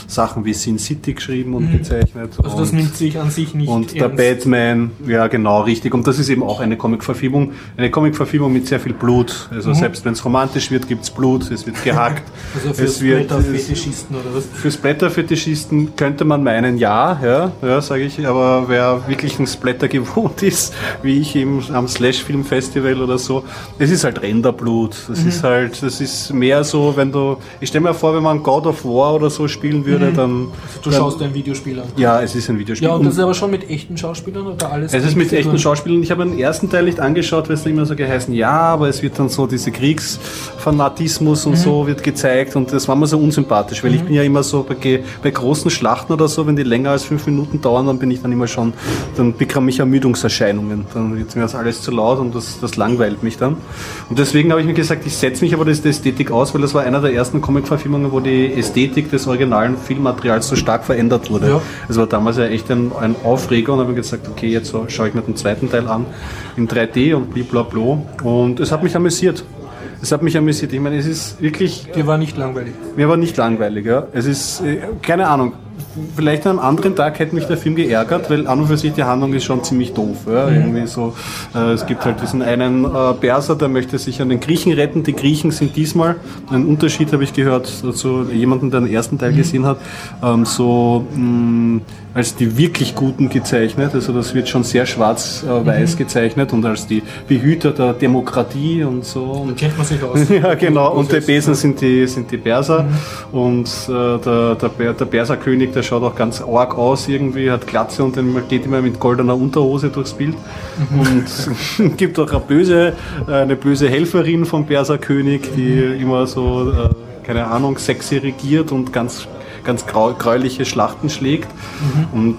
Sachen wie Sin City geschrieben und mhm. gezeichnet. Also das nimmt sich an sich nicht Und ernst. der Batman, ja genau, richtig. Und das ist eben auch eine Comic-Verfilmung, eine Comic-Verfilmung mit sehr viel Blut, also mhm. Selbst wenn es romantisch wird, gibt es Blut, es wird gehackt. Also für Splatter-Fetischisten oder was? Für Splatter-Fetischisten könnte man meinen, ja, ja, ja sage ich, aber wer wirklich ein Splatter gewohnt ist, wie ich eben am Slash-Film-Festival oder so, es ist halt Renderblut. Das mhm. ist halt, das ist mehr so, wenn du, ich stelle mir vor, wenn man God of War oder so spielen würde, mhm. dann. Also du dann, schaust ein Videospiel an. Ja, es ist ein Videospiel. Ja, und das ist aber schon mit echten Schauspielern oder alles? Es ist mit echten Schauspielern. Ich habe den ersten Teil nicht angeschaut, weil es immer so geheißen, ja, aber es wird dann so diese Kriegs- Fanatismus und mhm. so wird gezeigt und das war mir so unsympathisch, weil mhm. ich bin ja immer so bei, bei, großen Schlachten oder so, wenn die länger als fünf Minuten dauern, dann bin ich dann immer schon, dann bekomme ich Ermüdungserscheinungen. Dann wird mir das alles zu laut und das, das langweilt mich dann. Und deswegen habe ich mir gesagt, ich setze mich aber das der Ästhetik aus, weil das war einer der ersten Comic-Verfilmungen, wo die Ästhetik des originalen Filmmaterials so stark verändert wurde. Ja. Es war damals ja echt ein, ein Aufreger und habe mir gesagt, okay, jetzt so, schaue ich mir den zweiten Teil an in 3D und blablabla. Und es hat mich amüsiert. Das hat mich amüsiert. Ich meine, es ist wirklich. Dir war nicht langweilig. Mir war nicht langweilig, ja. Es ist, äh, keine Ahnung, vielleicht an einem anderen Tag hätte mich der Film geärgert, weil an und für sich die Handlung ist schon ziemlich doof. Ja? Mhm. Irgendwie so, äh, es gibt halt diesen einen äh, Perser, der möchte sich an den Griechen retten. Die Griechen sind diesmal, ein Unterschied habe ich gehört, zu jemandem, der den ersten Teil mhm. gesehen hat, ähm, so mh, mm, als die wirklich Guten gezeichnet. Also das wird schon sehr schwarz-weiß mhm. gezeichnet und als die Behüter der Demokratie und so. Da kennt man sich aus. ja, genau. Und die Besen sind die, sind die Perser mhm. und äh, der, der, der Perserkönig, der schaut auch ganz arg aus irgendwie, hat Glatze und dann geht immer mit goldener Unterhose durchs Bild. Mhm. Und gibt auch eine böse, eine böse Helferin vom Perserkönig, die immer so, äh, keine Ahnung, sexy regiert und ganz ganz gräuliche Schlachten schlägt. Mhm. Und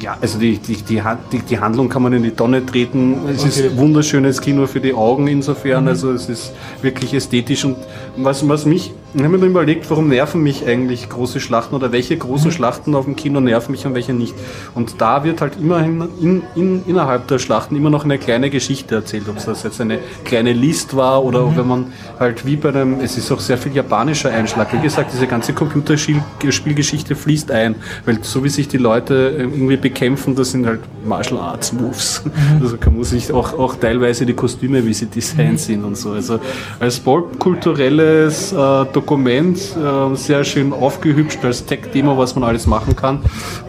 Ja, also die, die, die, die, die Handlung kann man in die Tonne treten. Es okay. ist wunderschönes Kino für die Augen insofern. Mhm. Also es ist wirklich ästhetisch. Und was, was mich, ich habe mir dann überlegt, warum nerven mich eigentlich große Schlachten oder welche großen mhm. Schlachten auf dem Kino nerven mich und welche nicht. Und da wird halt immerhin in, in, innerhalb der Schlachten immer noch eine kleine Geschichte erzählt. Ob es das jetzt eine kleine List war oder mhm. wenn man halt wie bei einem, es ist auch sehr viel japanischer Einschlag. Wie gesagt, diese ganze Computerspielgeschichte fließt ein, weil so wie sich die Leute irgendwie bekämpfen, das sind halt Martial Arts Moves. Mhm. Also kann man sich auch, auch teilweise die Kostüme, wie sie designt mhm. sind und so. Also als popkulturelles äh, Dokument äh, sehr schön aufgehübscht als Tech-Demo, was man alles machen kann.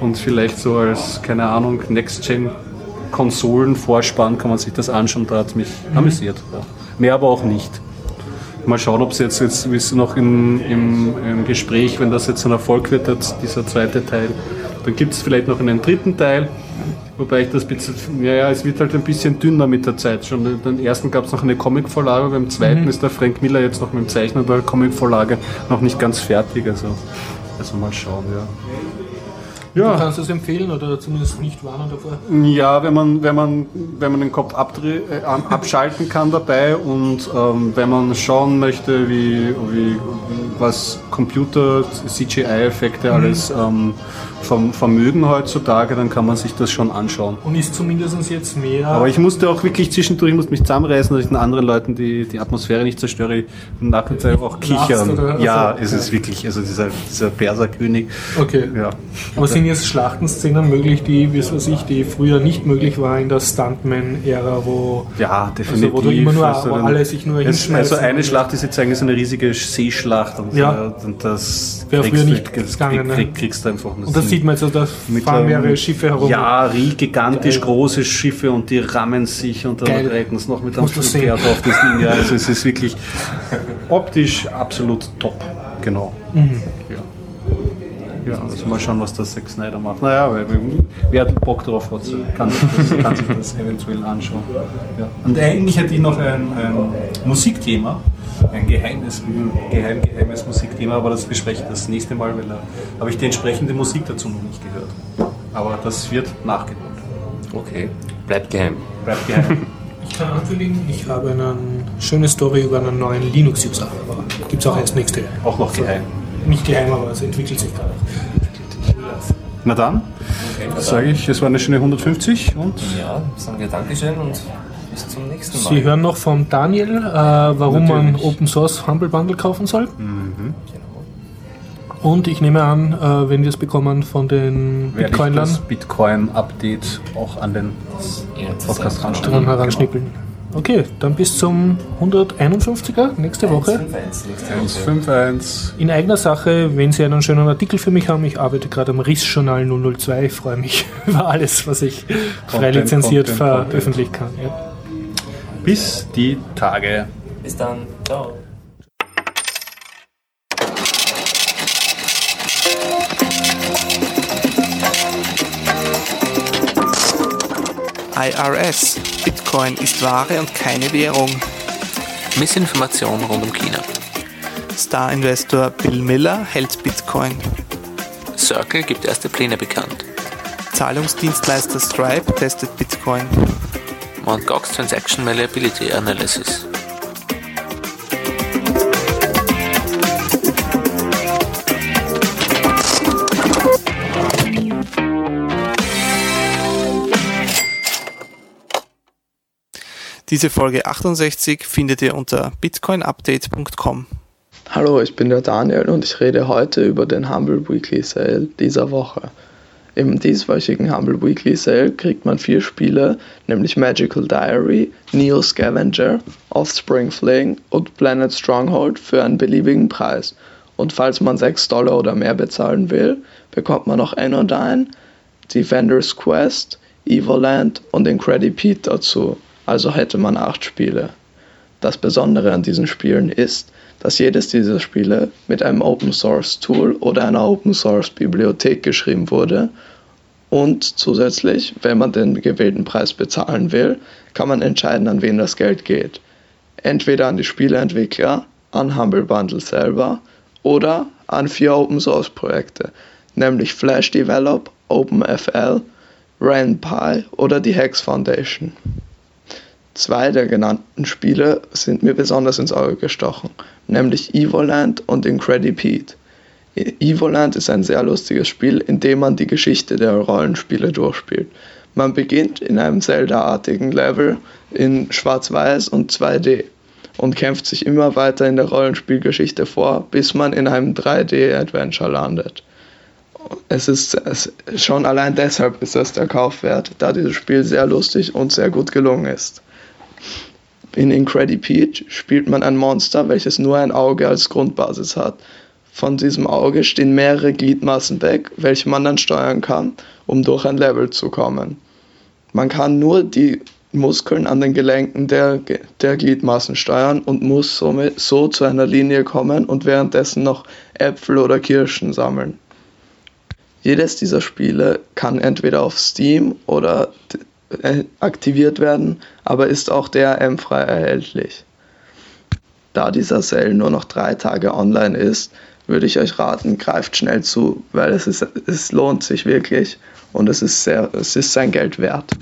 Und vielleicht so als, keine Ahnung, Next-Gen Konsolen-Vorspann kann man sich das anschauen, da hat es mich mhm. amüsiert. Ja. Mehr aber auch nicht. Mal schauen, ob es jetzt, jetzt ist noch in, im, im, Gespräch, wenn das jetzt ein Erfolg wird, dieser zweite Teil, dann gibt es vielleicht noch einen dritten Teil. Wobei ich das ja, ja, es wird halt ein bisschen dünner mit der Zeit. Schon den ersten gab es noch eine Comicvorlage, beim zweiten mhm. ist der Frank Miller jetzt noch mit dem Zeichner der Comicvorlage noch nicht ganz fertig. Also, also mal schauen, ja. Ja. Du kannst es empfehlen oder zumindest nicht warnen davor? Ja, wenn man, wenn man, wenn man den Kopf äh, abschalten kann dabei und ähm, wenn man schauen möchte, wie, wie was Computer, CGI-Effekte mhm. alles ähm, vom Vermögen heutzutage, dann kann man sich das schon anschauen. Und ist zumindest jetzt mehr. Aber ich musste auch wirklich zwischendurch, ich musste mich zusammenreißen, dass ich den anderen Leuten die, die Atmosphäre nicht zerstöre, und nachher auch kichern. Oder? Ja, also, es ist wirklich, also dieser, dieser Perserkönig. Okay. Ja. Aber sind jetzt Schlachtenszenen möglich, die, wie weiß ich, die früher nicht möglich war in der Stuntman-Ära, wo, ja, definitiv. Also wo du immer nur also, alle sich nur es, Also eine Schlacht ist jetzt eigentlich so eine riesige Seeschlacht und, ja. und das wäre früher nicht gegangen. Krieg, krieg, kriegst du einfach nicht sieht man jetzt, da fahren mehrere Schiffe herum. Ja, gigantisch Geil. große Schiffe und die rammen sich und dann reiten es noch mit einem Pferd auf das Ding. Ja, also es ist wirklich optisch absolut top. Genau. Mhm. Ja. also mal schauen, was der Zack Snyder macht. Naja, wer Bock drauf hat, kann sich das, kann sich das eventuell anschauen. Ja. Und eigentlich hätte ich noch ein, ein Musikthema ein geheimes, geheim, geheimes Musikthema, aber das bespreche ich das nächste Mal, weil da habe ich die entsprechende Musik dazu noch nicht gehört. Aber das wird nachgeholt. Okay, bleibt geheim. Bleibt geheim. Ich kann ankündigen, ich habe eine schöne Story über einen neuen Linux-User, aber gibt es auch erst nächste. Auch noch geheim. Nicht geheim, aber es entwickelt sich gerade. Na dann, okay, sage ich, es war eine schöne 150 und. Ja, sagen wir Dankeschön und bis zum nächsten Mal. Sie hören noch von Daniel, äh, warum Natürlich. man Open Source Humble Bundle kaufen soll. Mhm. Und ich nehme an, äh, wenn wir es bekommen von den Werde Bitcoinern. Ich das Bitcoin-Update auch an den Podcast dran heranschnippeln. Okay, dann bis zum 151er nächste Woche. 151. In eigener Sache, wenn Sie einen schönen Artikel für mich haben, ich arbeite gerade am RIS-Journal 002, ich freue mich über alles, was ich frei lizenziert veröffentlichen kann. Ja. Bis die Tage. Bis dann. Ciao. IRS. Bitcoin ist Ware und keine Währung. Missinformation rund um China. Star-Investor Bill Miller hält Bitcoin. Circle gibt erste Pläne bekannt. Zahlungsdienstleister Stripe testet Bitcoin. Mt. Gox Transaction Malleability Analysis. Diese Folge 68 findet ihr unter bitcoinupdate.com. Hallo, ich bin der Daniel und ich rede heute über den Humble Weekly Sale dieser Woche. Im dieswöchigen Humble Weekly Sale kriegt man vier Spiele, nämlich Magical Diary, Neo Scavenger, Offspring Fling und Planet Stronghold für einen beliebigen Preis. Und falls man 6 Dollar oder mehr bezahlen will, bekommt man noch ein, Defender's Quest, Evoland und Incredipede dazu also hätte man acht Spiele. Das Besondere an diesen Spielen ist, dass jedes dieser Spiele mit einem Open Source Tool oder einer Open Source Bibliothek geschrieben wurde und zusätzlich, wenn man den gewählten Preis bezahlen will, kann man entscheiden, an wen das Geld geht. Entweder an die Spieleentwickler, an Humble Bundle selber oder an vier Open Source Projekte, nämlich Flash Develop, OpenFL, Renpy oder die Hex Foundation. Zwei der genannten Spiele sind mir besonders ins Auge gestochen, nämlich Evoland und Incredipede. Evoland ist ein sehr lustiges Spiel, in dem man die Geschichte der Rollenspiele durchspielt. Man beginnt in einem Zelda-artigen Level in Schwarz-Weiß und 2D und kämpft sich immer weiter in der Rollenspielgeschichte vor, bis man in einem 3D-Adventure landet. Es ist es, schon allein deshalb ist es der Kauf wert, da dieses Spiel sehr lustig und sehr gut gelungen ist. In Incredipede spielt man ein Monster, welches nur ein Auge als Grundbasis hat. Von diesem Auge stehen mehrere Gliedmaßen weg, welche man dann steuern kann, um durch ein Level zu kommen. Man kann nur die Muskeln an den Gelenken der, der Gliedmaßen steuern und muss somit so zu einer Linie kommen und währenddessen noch Äpfel oder Kirschen sammeln. Jedes dieser Spiele kann entweder auf Steam oder äh, aktiviert werden, aber ist auch DRM-frei erhältlich. Da dieser Sale nur noch drei Tage online ist, würde ich euch raten, greift schnell zu, weil es, ist, es lohnt sich wirklich und es ist, sehr, es ist sein Geld wert.